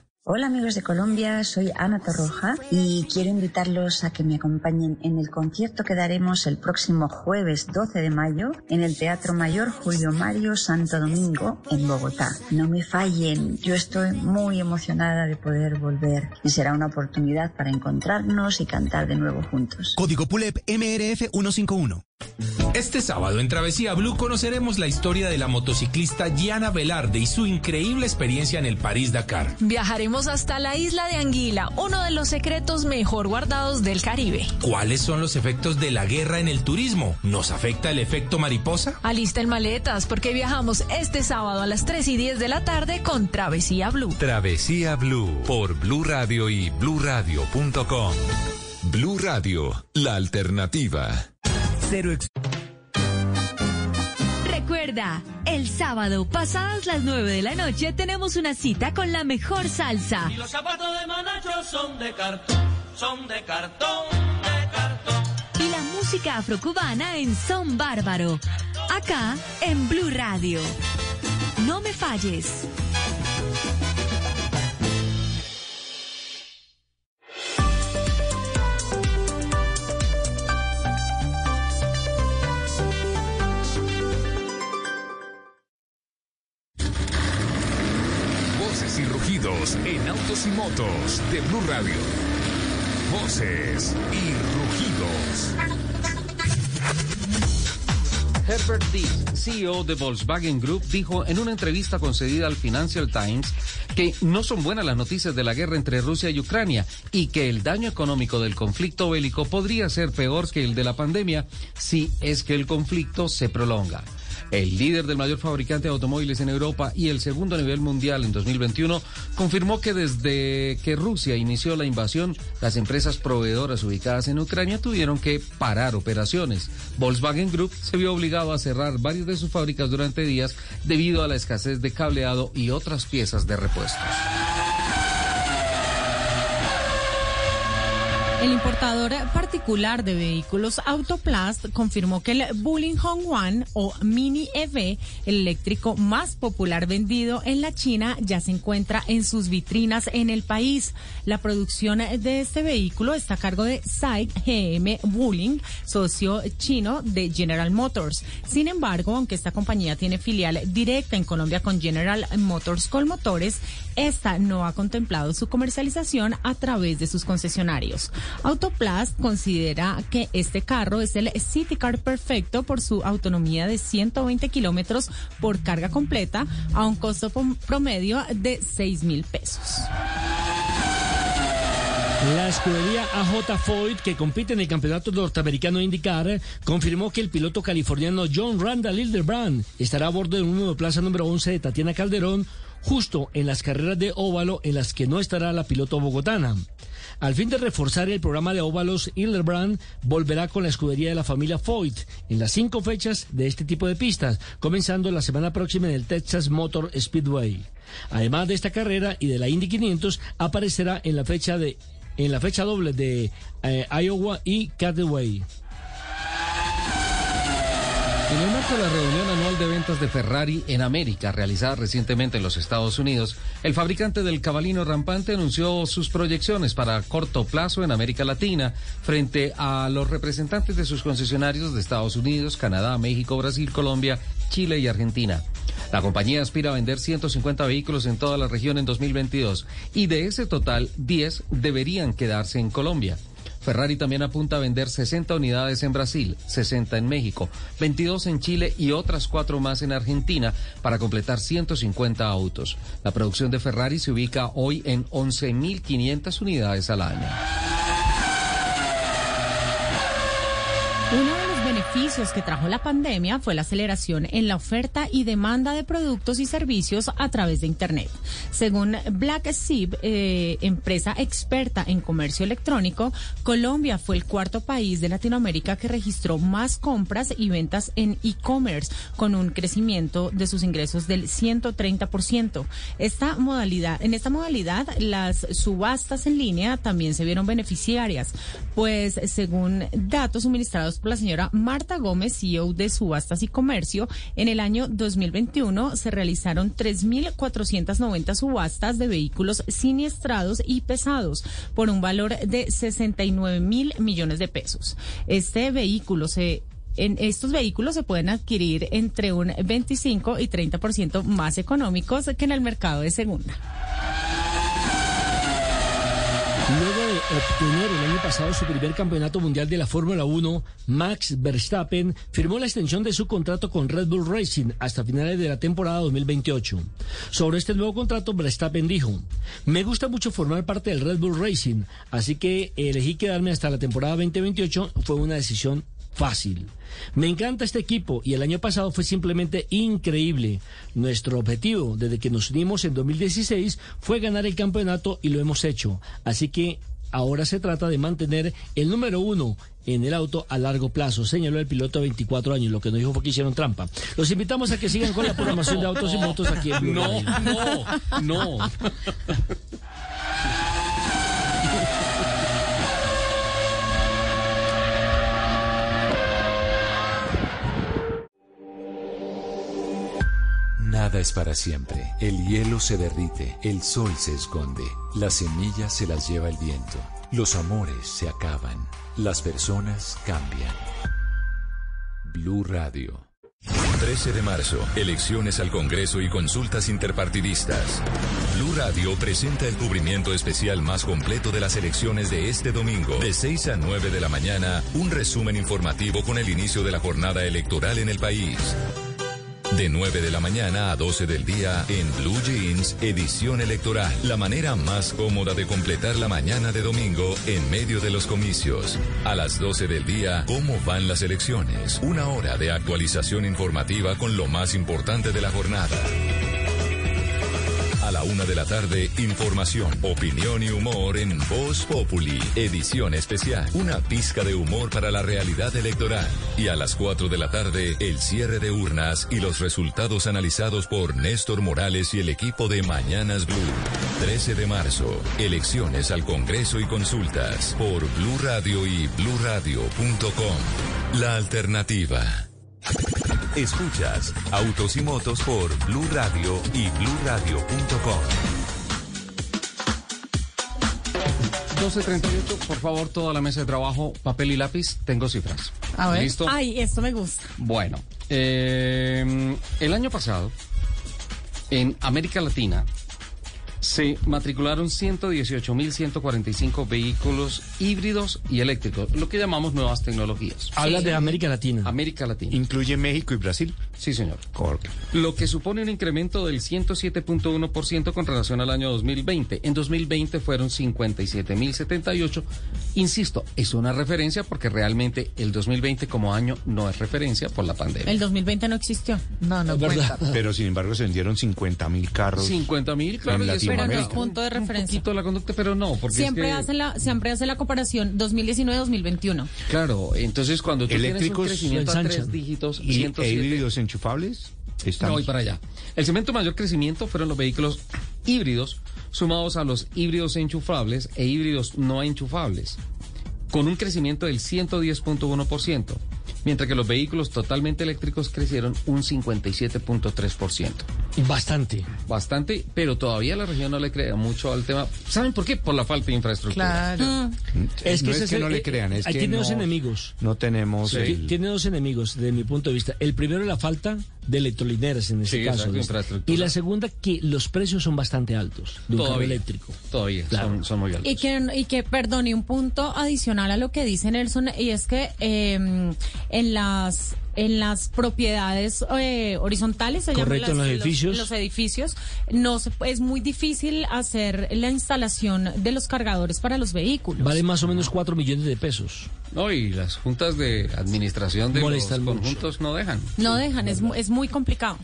Hola amigos de Colombia, soy Ana Torroja y quiero invitarlos a que me acompañen en el concierto que daremos el próximo jueves 12 de mayo en el Teatro Mayor Julio Mario Santo Domingo en Bogotá. No me fallen, yo estoy muy emocionada de poder volver y será una oportunidad para encontrarnos y cantar de nuevo juntos. Código PULEP MRF 151. Este sábado en Travesía Blue conoceremos la historia de la motociclista Gianna Velarde y su increíble experiencia en el París-Dakar. Viajaremos hasta la isla de Anguila, uno de los secretos mejor guardados del Caribe. ¿Cuáles son los efectos de la guerra en el turismo? ¿Nos afecta el efecto mariposa? Alisten maletas porque viajamos este sábado a las 3 y 10 de la tarde con Travesía Blue. Travesía Blue por Blue Radio y bluradio.com. Blue Radio, la alternativa. Cero Recuerda, el sábado, pasadas las 9 de la noche, tenemos una cita con la mejor salsa. Y los zapatos de Manacho son de cartón, son de cartón, de cartón. Y la música afrocubana en Son Bárbaro. Acá, en Blue Radio. No me falles. Y motos de Blue Radio. Voces y rugidos. Herbert Diess, CEO de Volkswagen Group, dijo en una entrevista concedida al Financial Times que no son buenas las noticias de la guerra entre Rusia y Ucrania y que el daño económico del conflicto bélico podría ser peor que el de la pandemia si es que el conflicto se prolonga. El líder del mayor fabricante de automóviles en Europa y el segundo nivel mundial en 2021 confirmó que desde que Rusia inició la invasión, las empresas proveedoras ubicadas en Ucrania tuvieron que parar operaciones. Volkswagen Group se vio obligado a cerrar varias de sus fábricas durante días debido a la escasez de cableado y otras piezas de repuestos. El importador particular de vehículos Autoplast confirmó que el Bullingham One o Mini EV, el eléctrico más popular vendido en la China, ya se encuentra en sus vitrinas en el país. La producción de este vehículo está a cargo de SAIC GM Bulling, socio chino de General Motors. Sin embargo, aunque esta compañía tiene filial directa en Colombia con General Motors Colmotores, esta no ha contemplado su comercialización a través de sus concesionarios. Autoplast considera que este carro es el City Car perfecto por su autonomía de 120 kilómetros por carga completa a un costo promedio de 6 mil pesos. La escudería AJ Foyt, que compite en el campeonato norteamericano IndyCar, confirmó que el piloto californiano John Randall Hildebrand estará a bordo de un monoplaza número 11 de Tatiana Calderón, justo en las carreras de óvalo en las que no estará la piloto bogotana. Al fin de reforzar el programa de óvalos, Hildebrand volverá con la escudería de la familia Foyt en las cinco fechas de este tipo de pistas, comenzando la semana próxima en el Texas Motor Speedway. Además de esta carrera y de la Indy 500, aparecerá en la fecha de en la fecha doble de eh, Iowa y Cataway. En el marco de la reunión anual de ventas de Ferrari en América, realizada recientemente en los Estados Unidos, el fabricante del cabalino rampante anunció sus proyecciones para corto plazo en América Latina frente a los representantes de sus concesionarios de Estados Unidos, Canadá, México, Brasil, Colombia, Chile y Argentina. La compañía aspira a vender 150 vehículos en toda la región en 2022 y de ese total, 10 deberían quedarse en Colombia. Ferrari también apunta a vender 60 unidades en Brasil, 60 en México, 22 en Chile y otras cuatro más en Argentina para completar 150 autos. La producción de Ferrari se ubica hoy en 11.500 unidades al año. Beneficios que trajo la pandemia fue la aceleración en la oferta y demanda de productos y servicios a través de Internet. Según Black Sheep, eh, empresa experta en comercio electrónico, Colombia fue el cuarto país de Latinoamérica que registró más compras y ventas en e-commerce, con un crecimiento de sus ingresos del 130%. Esta modalidad, en esta modalidad, las subastas en línea también se vieron beneficiarias, pues según datos suministrados por la señora Marta Gómez, CEO de Subastas y Comercio, en el año 2021 se realizaron 3.490 subastas de vehículos siniestrados y pesados por un valor de 69 mil millones de pesos. Este vehículo se en estos vehículos se pueden adquirir entre un 25 y 30% más económicos que en el mercado de segunda. Luego de obtener el año pasado su primer campeonato mundial de la Fórmula 1, Max Verstappen firmó la extensión de su contrato con Red Bull Racing hasta finales de la temporada 2028. Sobre este nuevo contrato, Verstappen dijo, me gusta mucho formar parte del Red Bull Racing, así que elegí quedarme hasta la temporada 2028, fue una decisión fácil. Me encanta este equipo y el año pasado fue simplemente increíble. Nuestro objetivo desde que nos unimos en 2016 fue ganar el campeonato y lo hemos hecho. Así que ahora se trata de mantener el número uno en el auto a largo plazo, señaló el piloto de 24 años. Lo que nos dijo fue que hicieron trampa. Los invitamos a que sigan con la programación de autos y motos aquí en Blue No, Radio. no, no. es para siempre. El hielo se derrite, el sol se esconde, las semillas se las lleva el viento, los amores se acaban, las personas cambian. Blue Radio. 13 de marzo, elecciones al Congreso y consultas interpartidistas. Blue Radio presenta el cubrimiento especial más completo de las elecciones de este domingo, de 6 a 9 de la mañana, un resumen informativo con el inicio de la jornada electoral en el país. De 9 de la mañana a 12 del día en Blue Jeans, edición electoral. La manera más cómoda de completar la mañana de domingo en medio de los comicios. A las 12 del día, ¿cómo van las elecciones? Una hora de actualización informativa con lo más importante de la jornada. A la una de la tarde, información, opinión y humor en Voz Populi, edición especial. Una pizca de humor para la realidad electoral. Y a las cuatro de la tarde, el cierre de urnas y los resultados analizados por Néstor Morales y el equipo de Mañanas Blue. 13 de marzo, elecciones al Congreso y consultas por Blue Radio y bluradio.com. La alternativa. Escuchas Autos y Motos por Blue Radio y bluradio.com. 12.38, por favor, toda la mesa de trabajo, papel y lápiz, tengo cifras. A ver. ¿Listo? Ay, esto me gusta. Bueno, eh, el año pasado, en América Latina, se matricularon 118.145 vehículos híbridos y eléctricos, lo que llamamos nuevas tecnologías. Hablas de América Latina. América Latina. ¿Incluye México y Brasil? Sí, señor. Correcto. Lo que supone un incremento del 107.1% con relación al año 2020. En 2020 fueron 57.078. Insisto, es una referencia porque realmente el 2020 como año no es referencia por la pandemia. El 2020 no existió. No, no cuenta. Pero sin embargo se vendieron 50 mil carros. 50 mil, claro, En y eso Pero no es punto de referencia. Un poquito la conducta, pero no, porque Siempre, es que, hace la, siempre hace la comparación 2019-2021. Claro, entonces cuando tú tienes un Eléctricos crecimiento a tres dígitos, ¿Y 107, e híbridos enchufables? Están. No voy para allá. El segmento mayor crecimiento fueron los vehículos híbridos, sumados a los híbridos enchufables e híbridos no enchufables, con un crecimiento del 110.1%, mientras que los vehículos totalmente eléctricos crecieron un 57.3%. Bastante. Bastante, pero todavía la región no le crea mucho al tema. ¿Saben por qué? Por la falta de infraestructura. Claro. Es que no es que el- no le crean, es ahí que tiene dos no- enemigos. No tenemos el- Tiene dos enemigos desde mi punto de vista. El primero es la falta de electrolineras en este Sí, caso. Y la segunda que los precios son bastante altos de un carro eléctrico. Todavía Claro. son, son muy altos. Y que, y que, perdón, y un punto adicional a lo que dice Nelson, y es que eh, en las en las propiedades eh, horizontales, se llaman Correcto, en las- los edificios. los edificios, no se- es muy difícil hacer la instalación de los cargadores para los vehículos. Vale más o menos 4 millones de pesos. No, y las juntas de administración de Molestan los mucho. conjuntos no dejan. No dejan, es, es muy complicado.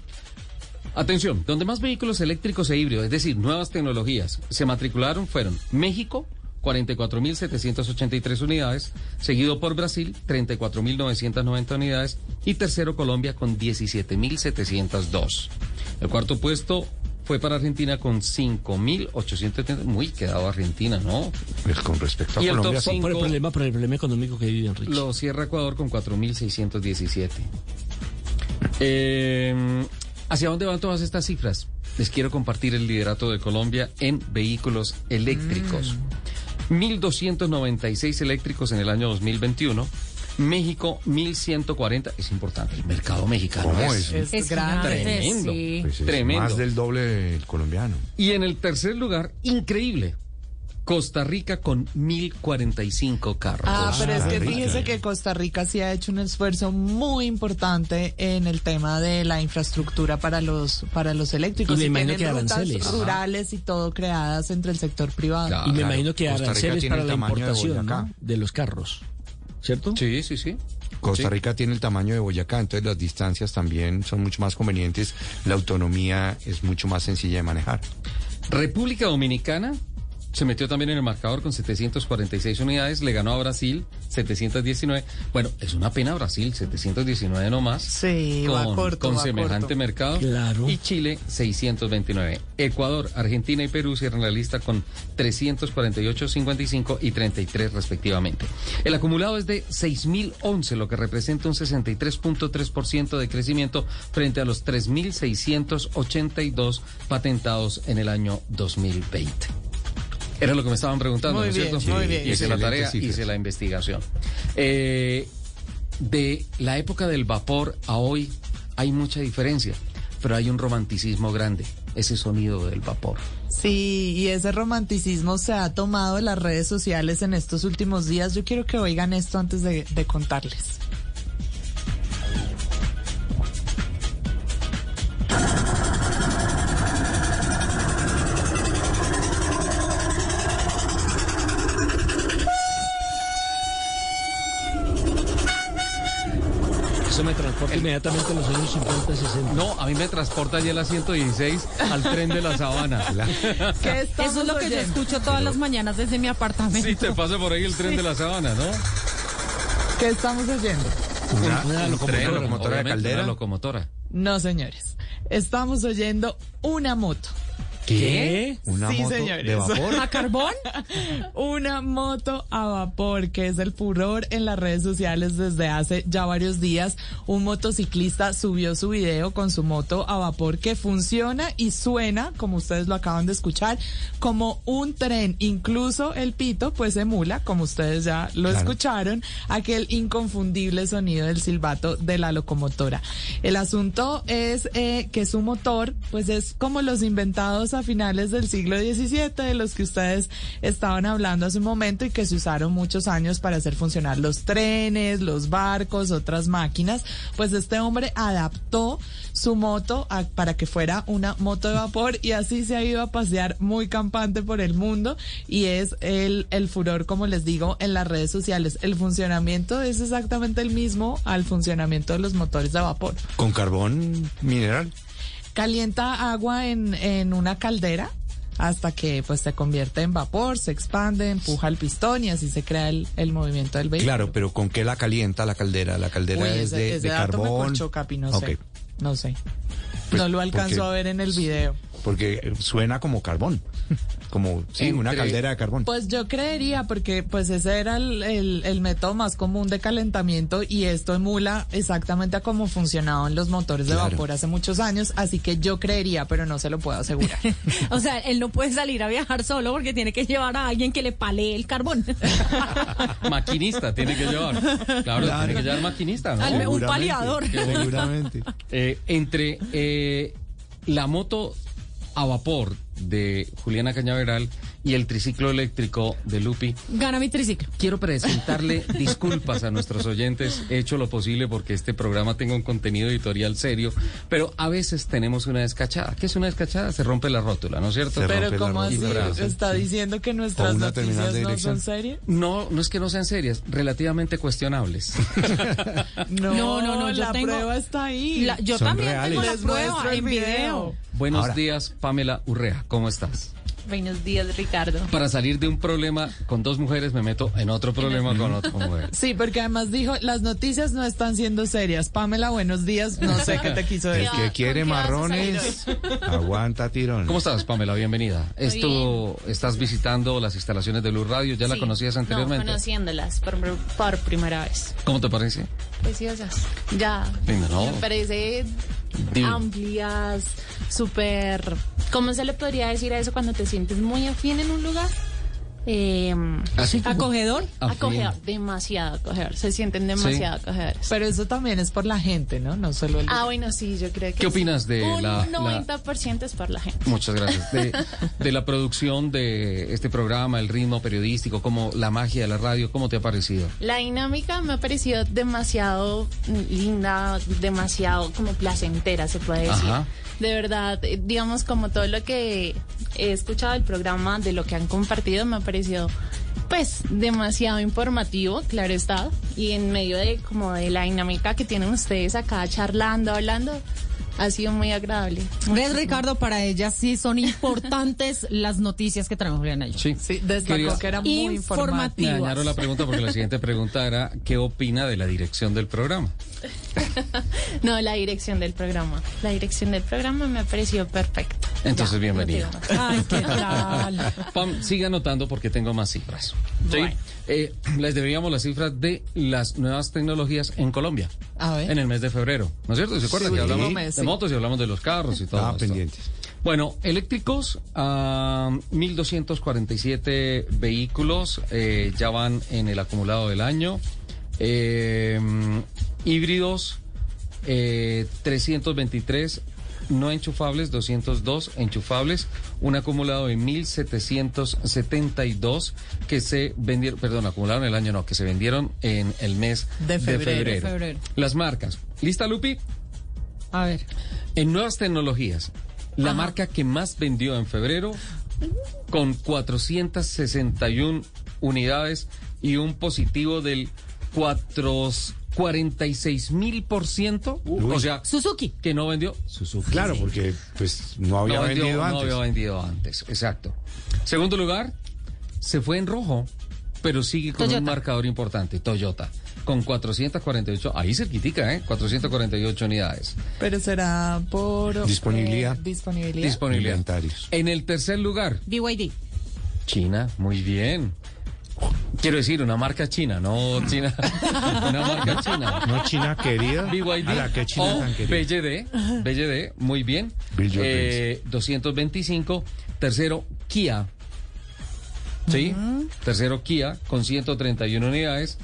Atención, donde más vehículos eléctricos e híbridos, es decir, nuevas tecnologías, se matricularon fueron México, 44.783 unidades, seguido por Brasil, 34.990 unidades, y tercero Colombia con 17.702. El cuarto puesto fue para Argentina con 5.870. Muy quedado Argentina, ¿no? Pues con respecto a Y el Colombia, sí. Por el problema, por el problema económico que vive Enrique. Lo cierra Ecuador con 4.617. Eh, ¿Hacia dónde van todas estas cifras? Les quiero compartir el liderato de Colombia en vehículos eléctricos. 1.296 eléctricos en el año 2021. México, 1.140. Es importante, el mercado mexicano ¿Cómo es, es? Es, grande. tremendo. sí. Pues es Tremendo. más del doble del colombiano. Y en el tercer lugar, increíble, Costa Rica con 1045 carros. Ah, pero es que fíjese que Costa Rica sí ha hecho un esfuerzo muy importante en el tema de la infraestructura para los para los eléctricos. Y me Y imagino que aranceles. rurales y todo creadas entre el sector privado. y me imagino que aranceles tiene para el la de importación Boyacá. ¿no? de los carros, ¿cierto? Sí, sí, sí. Costa Sí. Rica tiene el tamaño de Boyacá, entonces las distancias también son mucho más convenientes, la autonomía es mucho más sencilla de manejar. República Dominicana se metió también en el marcador con 746 unidades, le ganó a Brasil 719. Bueno, es una pena Brasil, 719 nomás. Sí, con, va corto, con va semejante corto. mercado. Claro. Y Chile 629. Ecuador, Argentina y Perú cierran la lista con 348, 55 y 33 respectivamente. El acumulado es de 6.011, lo que representa un 63.3% de crecimiento frente a los 3.682 patentados en el año 2020. Era lo que me estaban preguntando, Muy ¿no es cierto? muy bien. Hice la tarea, cifras. hice la investigación. Eh, de la época del vapor a hoy hay mucha diferencia, pero hay un romanticismo grande, ese sonido del vapor. Sí, y ese romanticismo se ha tomado en las redes sociales en estos últimos días. Yo quiero que oigan esto antes de, de contarles. Inmediatamente a los años 50, 60. No, a mí me transporta ya la 116 al tren de la sabana. ¿Qué estamos Eso es lo que yo oyendo? escucho todas las mañanas desde mi apartamento. Sí, te pasa por ahí el tren de la sabana, ¿no? ¿Qué estamos oyendo? Una, Un una locomotora, tren, locomotora de caldera. Una locomotora. No, señores. Estamos oyendo una moto. ¿Qué? Una sí, moto señores. de vapor. ¿A carbón? Una moto a vapor, que es el furor en las redes sociales desde hace ya varios días. Un motociclista subió su video con su moto a vapor que funciona y suena, como ustedes lo acaban de escuchar, como un tren. Incluso el pito, pues emula, como ustedes ya lo Claro. escucharon, aquel inconfundible sonido del silbato de la locomotora. El asunto es eh, que su motor, pues es como los inventados a finales del siglo XVII, de los que ustedes estaban hablando hace un momento y que se usaron muchos años para hacer funcionar los trenes, los barcos, otras máquinas. Pues este hombre adaptó su moto para que fuera una moto de vapor y así se ha ido a pasear muy campante por el mundo y es el, el furor, como les digo, en las redes sociales. El funcionamiento es exactamente el mismo al funcionamiento de los motores de vapor. Con carbón mineral. Calienta agua en, en una caldera hasta que pues se convierte en vapor, se expande, empuja el pistón y así se crea el, el movimiento del vehículo. Claro, pero ¿con qué la calienta la caldera? La caldera Uy, es de, ese de dato me carbón. Capi, no sé. No sé. Pues, no lo alcanzo porque- a ver en el video. Porque suena como carbón. Como, sí, una caldera de carbón. Pues yo creería, porque pues ese era el, el- el método más común de calentamiento y esto emula exactamente a cómo funcionaban los motores de Claro. vapor hace muchos años, así que yo creería, pero no se lo puedo asegurar. O sea, él no puede salir a viajar solo porque tiene que llevar a alguien que le palee el carbón. Maquinista tiene que llevar. Claro, tiene que llevar maquinista, ¿no? Al- un paliador. Seguramente. Eh, entre eh, la moto a vapor de Juliana Cañaveral y el triciclo eléctrico de Lupi, Gana mi triciclo. quiero presentarle disculpas a nuestros oyentes. He hecho lo posible porque este programa tenga un contenido editorial serio, pero a veces tenemos una descachada. ¿Qué es una descachada? Se rompe la rótula, ¿no es cierto? Se pero ¿cómo así? ¿Está diciendo que nuestras noticias no son serias? No, no es que no sean serias, relativamente cuestionables. No, No, no, no, yo la tengo- prueba está ahí. La- yo Son también reales. tengo la Les prueba en video. Buenos Ahora. días, Pamela Urrea, ¿cómo estás? Buenos días, Ricardo. Para salir de un problema con dos mujeres me meto en otro problema con otra mujer. Sí, porque además dijo, las noticias no están siendo serias. Pamela, buenos días. No sé qué te quiso El decir. que quiere ¿con qué vas a marrones, aguanta tirón. ¿Cómo estás, Pamela? Bienvenida. Esto, estás visitando las instalaciones de Blue Radio, ¿ya la Sí. conocías anteriormente? No, conociéndolas por, por primera vez. ¿Cómo te parece? Preciosas. Ya. Linda, ¿no? Me parece Amplias, súper... ¿Cómo se le podría decir a eso cuando te sientes muy afín en un lugar? Eh, Así como- ¿Acogedor? Ah, acogedor, demasiado acogedor. Se sienten demasiado acogedores. Pero eso también es por la gente, ¿no? No solo el... Ah, bueno, sí, yo creo que. ¿Qué opinas de Un la- la- 90% es por la gente. Muchas gracias. De, de la producción de este programa, el ritmo periodístico, como la magia de la radio, ¿cómo te ha parecido? La dinámica me ha parecido demasiado linda, demasiado como placentera, se puede decir. Ajá. De verdad, eh, digamos, como todo lo que he escuchado del programa, de lo que han compartido, me ha parecido, pues, demasiado informativo, claro está. Y en medio de como de la dinámica que tienen ustedes acá charlando, hablando, ha sido muy agradable. ¿Ves, Ricardo? Para ellas sí son importantes las noticias que traemos Juliana y yo. Sí. destacó Quería- que era muy Me informativas. dañaron la pregunta porque la siguiente pregunta era ¿qué opina de la dirección del programa? No, la dirección del programa. La dirección del programa me ha parecido perfecta. Entonces, Ya, más. Ay, qué tal. Pam, siga anotando porque tengo más cifras. ¿sí? Bueno. Eh, les deberíamos las cifras de las nuevas tecnologías en Colombia. A ver. En el mes de febrero. ¿No es cierto? ¿Se acuerdan Sí. que hablamos Mes, de sí. motos y hablamos de los carros y todo Ah, esto? pendientes. Bueno, eléctricos, ah, 1.247 vehículos eh, ya van en el acumulado del año. Eh, híbridos, eh, 323 no enchufables, 202 enchufables, un acumulado de 1.772 que se vendieron, perdón, acumularon el año, no, que se vendieron en el mes De febrero. febrero. De febrero. Las marcas. ¿Lista, Lupi? A ver. En nuevas tecnologías, la marca que más vendió en febrero, con 461 unidades y un positivo del 4, 46 mil por ciento. O sea, Suzuki. que no vendió Suzuki. Claro, porque pues no había no vendió, vendido no antes. había vendido antes, exacto. Segundo lugar, se fue en rojo, pero sigue con Toyota. un marcador importante, Toyota, con 448, ahí cerquitica, ¿eh? 448 unidades. Pero será por... Disponibilidad. eh, disponibilidad. Disponibilidad. Inventarios. En el tercer lugar, BYD. China, muy bien. Quiero decir, una marca china, no china. una marca china. No China querida. BYD A la que China o tan querida. BYD, BYD, muy bien. Eh, 225. Tercero, Kia. ¿Sí? Tercero, Kia, con 131 unidades.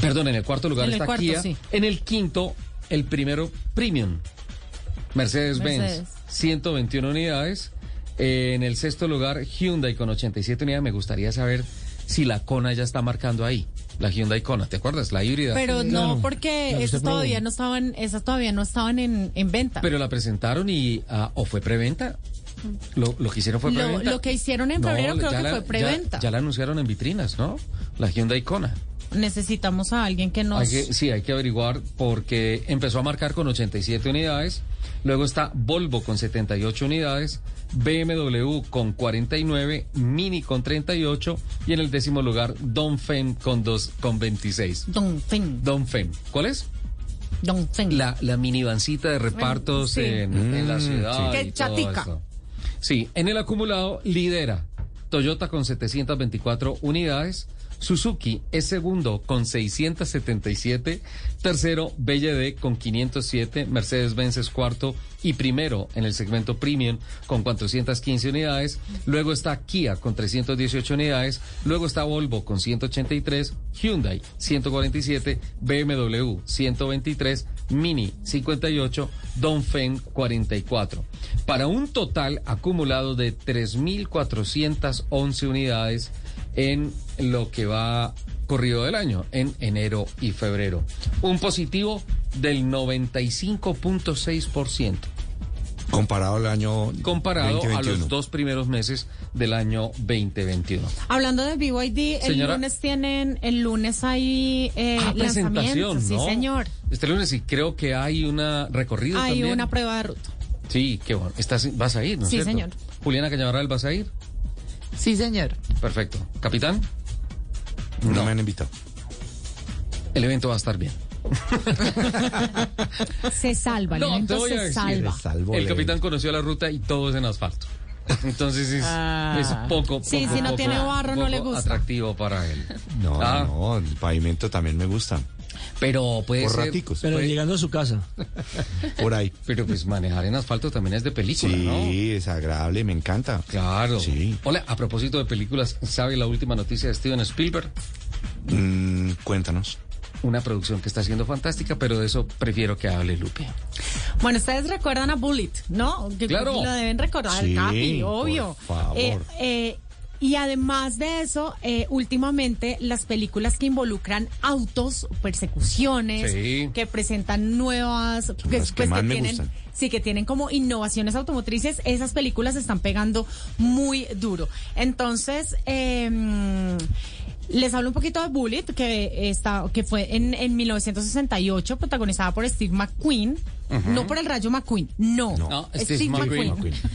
Perdón, en el cuarto lugar En el está cuarto, Kia. sí. En el quinto, el primero, Premium. Mercedes-Benz, Mercedes. 121 unidades. Eh, en el sexto lugar, Hyundai con 87 unidades. Me gustaría saber si la Kona ya está marcando ahí. La Hyundai Kona, ¿te acuerdas? La híbrida. Pero no, porque esas todavía no estaban, esas todavía no estaban en, en venta. Pero la presentaron y... ah, ¿O fue preventa? Lo, lo que hicieron fue preventa. lo que hicieron en No, febrero creo que la- fue preventa. Ya, ya la anunciaron en vitrinas, ¿no? La Hyundai Kona. Necesitamos a alguien que nos... Hay que- sí, hay que averiguar porque empezó a marcar con 87 unidades, luego está Volvo con 78 unidades, BMW con 49, Mini con 38 y en el décimo lugar Dongfeng con, dos, con 26. Dongfeng. Dongfeng. ¿Cuál es? Dongfeng. La, la minivancita de repartos Sí. en, en la Mm, ciudad. sí. y todo chatica. Sí, en el acumulado lidera Toyota con 724 unidades. Suzuki es segundo con 677, tercero BYD con 507, Mercedes-Benz es cuarto y primero en el segmento premium con 415 unidades, luego está Kia con 318 unidades, luego está Volvo con 183, Hyundai 147, BMW 123, Mini 58, Dongfeng 44. Para un total acumulado de 3.411 unidades en lo que va corrido del año, en enero y febrero. Un positivo del 95.6% Comparado al año comparado a 2021. los dos primeros meses del año 2021. Hablando de BYD, el Señora. lunes tienen, el lunes hay eh, Ah, lanzamientos. presentación, Sí, ¿no? señor. Este lunes y creo que hay una recorrido Hay también. una prueba de ruta. Sí, qué bueno. Estás, vas a ir, ¿no Sí, cierto? señor. Juliana Cañaveral, ¿vas a ir? Sí, señor. Perfecto. ¿Capitán? No me han invitado. El evento va a estar bien. Se salva, el No, evento se decir. salva. El capitán conoció la ruta y todo es en asfalto. Entonces es, Ah. es poco, Sí, si no poco- tiene barro, no le gusta. atractivo para él. No, Ah. no, el pavimento también me gusta. Pero puede Por ser... raticos. Pero puede- llegando a su casa. Por ahí. Pero pues manejar en asfalto también es de película, Sí, ¿no? es agradable, me encanta. Claro. Sí. Hola, a propósito de películas, ¿sabe la última noticia de Steven Spielberg? Mm, cuéntanos. Una producción que está siendo fantástica, pero de eso prefiero que hable Lupe. Bueno, ustedes recuerdan a Bullet, ¿no? Que Claro. Lo deben recordar, Sí, Capi, por obvio. favor. Eh, eh, y además de eso, eh, últimamente las películas que involucran autos, persecuciones, Sí. que presentan nuevas, que, Las que más me tienen, gustan. sí, que tienen como innovaciones automotrices, esas películas están pegando muy duro. Entonces, eh, les hablo un poquito de Bullet, que está, que fue en, en 1968, protagonizada por Steve McQueen. No por el rayo McQueen, no. No, Steve McQueen.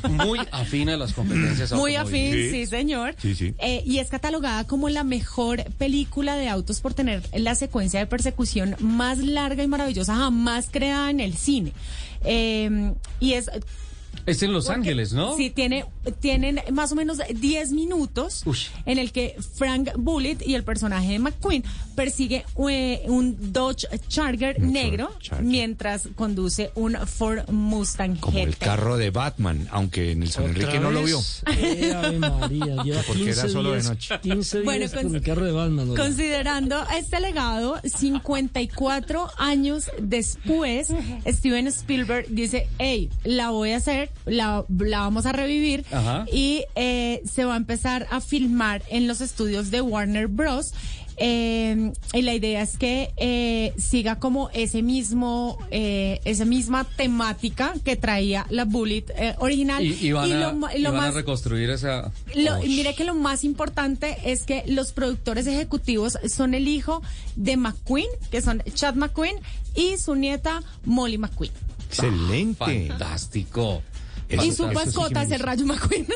Muy afín a las competencias Muy afín, sí, señor. Sí, sí. Eh, y es catalogada como la mejor película de autos por tener la secuencia de persecución más larga y maravillosa jamás creada en el cine. Eh, y es Es en Los porque- Ángeles, ¿no? Sí, tiene, tienen más o menos 10 minutos en el que Frank Bullitt y el personaje de McQueen persigue eh, un Dodge Charger negro mientras conduce un Ford Mustang Como el GT. carro de Batman, aunque en el San ¿Otra Enrique no lo vio. Eh, Ave María, lleva Porque era 15 solo de noche. 15 días Bueno, con el carro de Batman. ¿no? Considerando este legado, 54 años después, Steven Spielberg dice, hey, la voy a hacer, la, la vamos a revivir Ajá. y eh, se va a empezar a filmar en los estudios de Warner Bros. Eh, y la idea es que eh, siga como ese mismo, eh, esa misma temática que traía la Bullet eh, original. Y, y van, Y a, lo y lo van a más- reconstruir esa... lo- mire que lo más importante es que los productores ejecutivos son el hijo de McQueen, que son Chad McQueen, y su nieta Molly McQueen. Excelente. Fantástico. Y su mascota es el Rayo McQueen.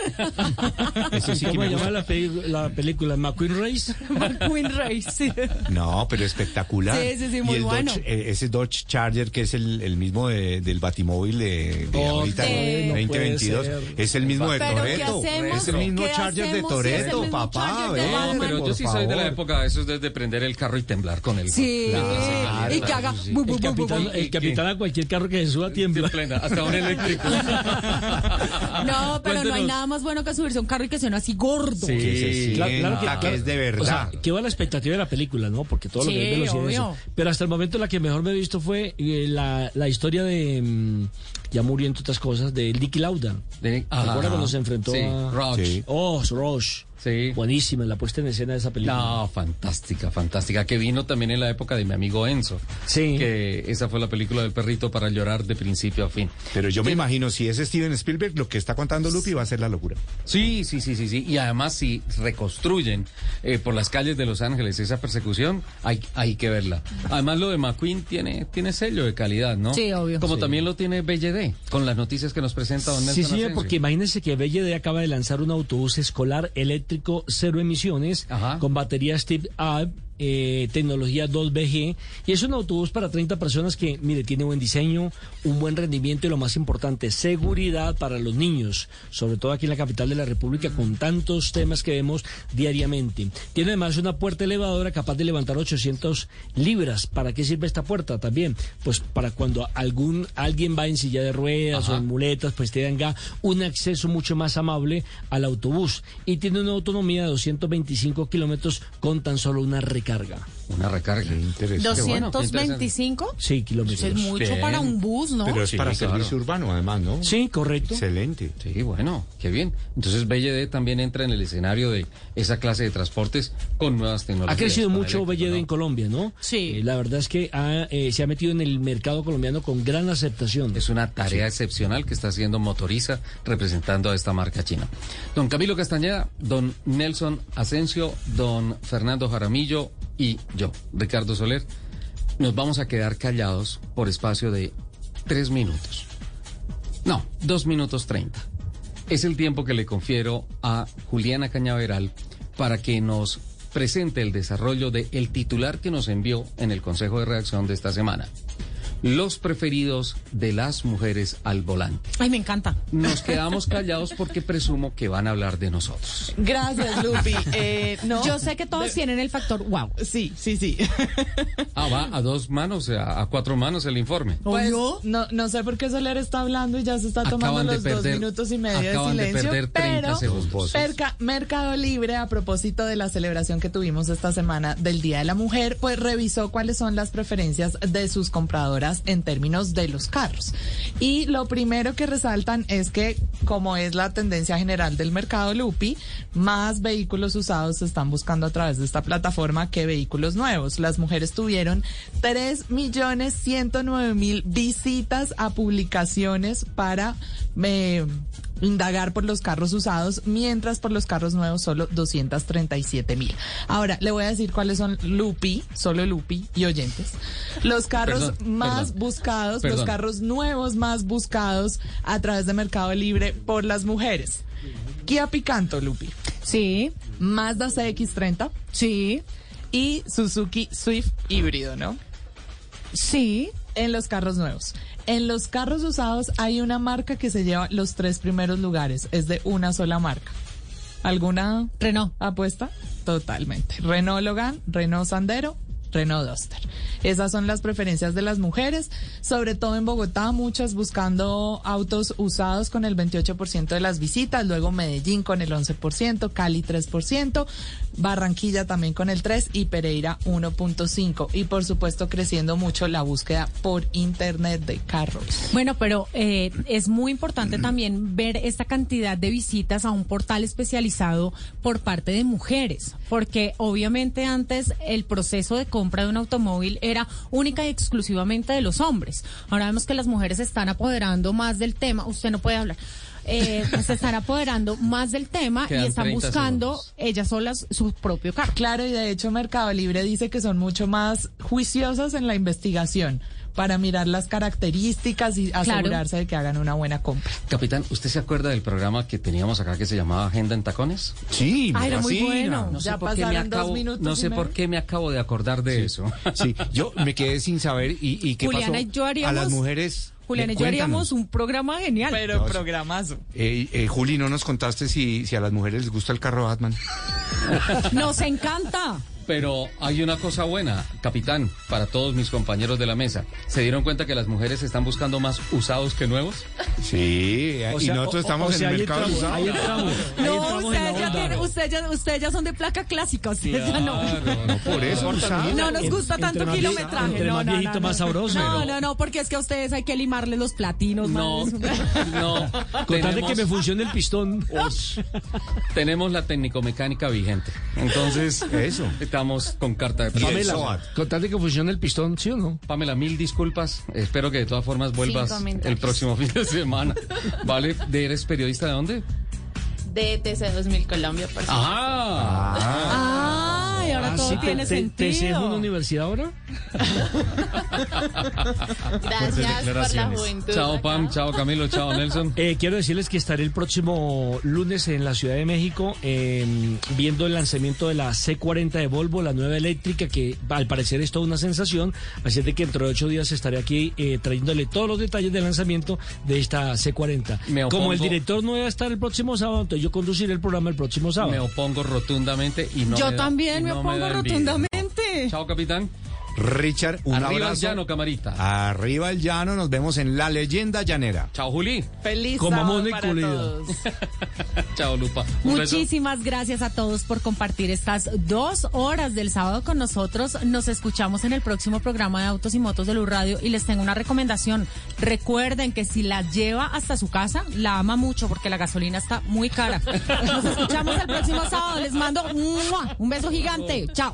¿Cómo se llama la, pe- la película? ¿McQueen Race? McQueen Race. sí. No, pero espectacular. Sí, sí, sí, muy y el bueno. Dodge, eh, ese Dodge Charger, que es el, el mismo de- del Batimóvil de, de Oh, ahorita, sí. el 2022, No puede ser. es el mismo de Pero, ¿qué Toreto. Es el mismo ¿Qué Charger de si Toreto, papá. De No, pero yo sí soy de la época, eso es desde prender el carro y temblar con él. Sí, Claro, y que haga sí, sí. bu, bu, El bu, bu, capitán, el capitán a cualquier carro que se suba tiembla. Hasta un eléctrico. No, pero no hay nada más bueno que subirse a un carro y que suene así gordo. Que se Claro, claro sienta que, que es de O sea, verdad. que va la expectativa de la película, ¿no? Porque todo lo que Sí, es velocidad. Pero hasta el momento la que mejor me he visto fue eh, la, la historia de. mm, ya murió entre otras cosas, de Nicky Lauda. De- ¿Se acuerda Ajá. cuando se enfrentó Sí, a. Rush. Sí. Oh, Rush. Sí. Buenísima la puesta en escena de esa película. No, fantástica, fantástica. Que vino también en la época de mi amigo Enzo. Sí. Que esa fue la película del perrito para llorar de principio a fin. Pero yo me imagino, si es Steven Spielberg, lo que está contando Lupi va a ser la locura. Sí, sí, sí, sí, sí. Y además, si reconstruyen eh, por las calles de Los Ángeles esa persecución, hay, hay que verla. Además, lo de McQueen tiene, tiene sello de calidad, ¿no? Sí, obvio. Como Sí. también lo tiene BLD, con las noticias que nos presenta don Nelson Sí, sí, Asensio. porque imagínense que BLD acaba de lanzar un autobús escolar eléctrico cero emisiones Ajá. con batería Steve Up. Eh, tecnología 2BG y es un autobús para 30 personas que, mire, tiene buen diseño, un buen rendimiento y lo más importante, seguridad para los niños, sobre todo aquí en la capital de la República con tantos temas que vemos diariamente. Tiene además una puerta elevadora capaz de levantar 800 libras. ¿Para qué sirve esta puerta también? Pues para cuando algún alguien va en silla de ruedas o en muletas, pues tenga un acceso mucho más amable al autobús y tiene una autonomía de 225 kilómetros con tan solo una recarga. Una recarga. Interesante. 225. Sí, kilómetros. Es mucho Bien. para un bus, ¿no? Pero es Sí, para claro. servicio urbano, además, ¿no? Sí, correcto. Excelente. Sí, bueno, qué bien. Entonces BLD también entra en el escenario de esa clase de transportes con nuevas tecnologías. Ha crecido mucho BLD ¿no? en Colombia, ¿no? Sí. Eh, la verdad es que ha, eh, se ha metido en el mercado colombiano con gran aceptación. Es una tarea excepcional que está haciendo Motoriza representando a esta marca china. Don Camilo Castañeda, don Nelson Asensio, don Fernando Jaramillo y yo, Ricardo Soler, nos vamos a quedar callados por espacio de tres minutos. No, dos minutos treinta. Es el tiempo que le confiero a Juliana Cañaveral para que nos presente el desarrollo del el titular que nos envió en el Consejo de Redacción de esta semana. Los preferidos de las mujeres al volante. Ay, me encanta. Nos quedamos callados porque presumo que van a hablar de nosotros. Gracias, Lupi. Eh, no, Yo sé que todos tienen el factor wow. Sí, sí, sí. Ah, va a dos manos, a, a cuatro manos el informe. Pues, no, no sé por qué Soler está hablando y ya se está tomando Acaban de los dos minutos y medio de acaban de silencio. perder 30 pero Mercado Libre, a propósito de la celebración que tuvimos esta semana del Día de la Mujer, pues revisó cuáles son las preferencias de sus compradoras en términos de los carros. Y lo primero que resaltan es que, como es la tendencia general del mercado Lupi, más vehículos usados se están buscando a través de esta plataforma que vehículos nuevos. Las mujeres tuvieron 3 millones 109 mil visitas a publicaciones para eh, indagar por los carros usados, mientras por los carros nuevos solo 237 mil. Ahora, le voy a decir cuáles son Lupi, solo Lupi y oyentes. Los carros Perdón, más perdón, buscados, los carros nuevos más buscados a través de Mercado Libre por las mujeres. Kia Picanto, Lupi. Sí. Mazda CX-30. Sí. Y Suzuki Swift híbrido, ¿no? Sí. En los carros nuevos. En los carros usados hay una marca que se lleva los tres primeros lugares. Es de una sola marca. ¿Alguna Renault. apuesta? Totalmente. Renault Logan, Renault Sandero, Renault Duster. Esas son las preferencias de las mujeres, sobre todo en Bogotá, muchas buscando autos usados con el 28% de las visitas, luego Medellín con el 11%, Cali 3%, Barranquilla también con el 3% y Pereira 1.5%. Y por supuesto creciendo mucho la búsqueda por internet de carros. Bueno, pero eh, es muy importante también ver esta cantidad de visitas a un portal especializado por parte de mujeres, porque obviamente antes el proceso de compra de un automóvil era única y exclusivamente de los hombres. Ahora vemos que las mujeres se están apoderando más del tema. Usted no puede hablar. Eh, se están apoderando más del tema Quedan y están 30 buscando segundos. ellas solas su propio carro. Claro, y de hecho Mercado Libre dice que son mucho más juiciosas en la investigación para mirar las características y asegurarse de que hagan una buena compra. Capitán, ¿usted se acuerda del programa que teníamos acá que se llamaba Agenda en Tacones? Sí, Ay, era muy bueno. No sé, Ya por qué, me pasaron dos acabo, minutos no sé por qué me acabo de acordar de eso. Sí, yo me quedé sin saber y, y qué Juliana pasó y yo a haríamos- las mujeres. Julián y yo haríamos un programa genial. Pero programazo. Eh, eh, Juli, ¿no nos contaste si, si a las mujeres les gusta el carro Batman? Nos encanta. Pero hay una cosa buena, capitán, para todos mis compañeros de la mesa. ¿Se dieron cuenta que las mujeres están buscando más usados que nuevos? Sí, O y sea, nosotros o- estamos o en sea, el ahí mercado entramos, usado. ahí entramos. Ahí No, entramos en ustedes la ya, ustedes ya, ustedes ya son de placa clásica, ustedes ya no. No, por eso, usado. No nos gusta Entre tanto kilometraje. entre no, más no, viejito, no, no. más sabroso. No, Pero- no, no, porque es que a ustedes hay que limarle los platinos. No, más. no. Con tal de Tenemos- que me funcione el pistón. Tenemos la técnico-mecánica vigente. Entonces, Eso. Estamos con carta de presencia. SOAT. Con tal de que funcione el pistón, ¿sí o no? Pamela, mil disculpas. Espero que de todas formas vuelvas el próximo fin de semana. ¿Vale? ¿De ¿Eres periodista de dónde? De TC 2000 Colombia, por supuesto. ¡Ah! Ay, ahora Ah, todo sí, te- tiene te- ¿Te es sentido. una universidad ahora? Gracias por la declaraciones. juventud. Chao, acá. Pam. Chao, Camilo. Chao, Nelson. Eh, quiero decirles que estaré el próximo lunes en la Ciudad de México eh, viendo el lanzamiento de la C40 de Volvo, la nueva eléctrica, que al parecer es toda una sensación. Así es de que dentro de ocho días estaré aquí eh, trayéndole todos los detalles del lanzamiento de esta C40. Me opongo- Como el director no va a estar el próximo sábado, entonces yo conduciré el programa el próximo sábado. Me opongo rotundamente y no Yo me da- también y me da envidia. rotundamente. Chao, capitán. Richard, un Arriba el abrazo. llano, camarita. Arriba el llano, nos vemos en La Leyenda Llanera. Chao, Juli. Feliz Comamos sábado de para todos. Chao, Lupa. Un beso. Muchísimas gracias a todos por compartir estas dos horas del sábado con nosotros. Nos escuchamos en el próximo programa de Autos y Motos de Luz Radio y les tengo una recomendación. Recuerden que si la lleva hasta su casa, la ama mucho porque la gasolina está muy cara. Nos escuchamos el próximo sábado. Les mando un beso gigante. Chao.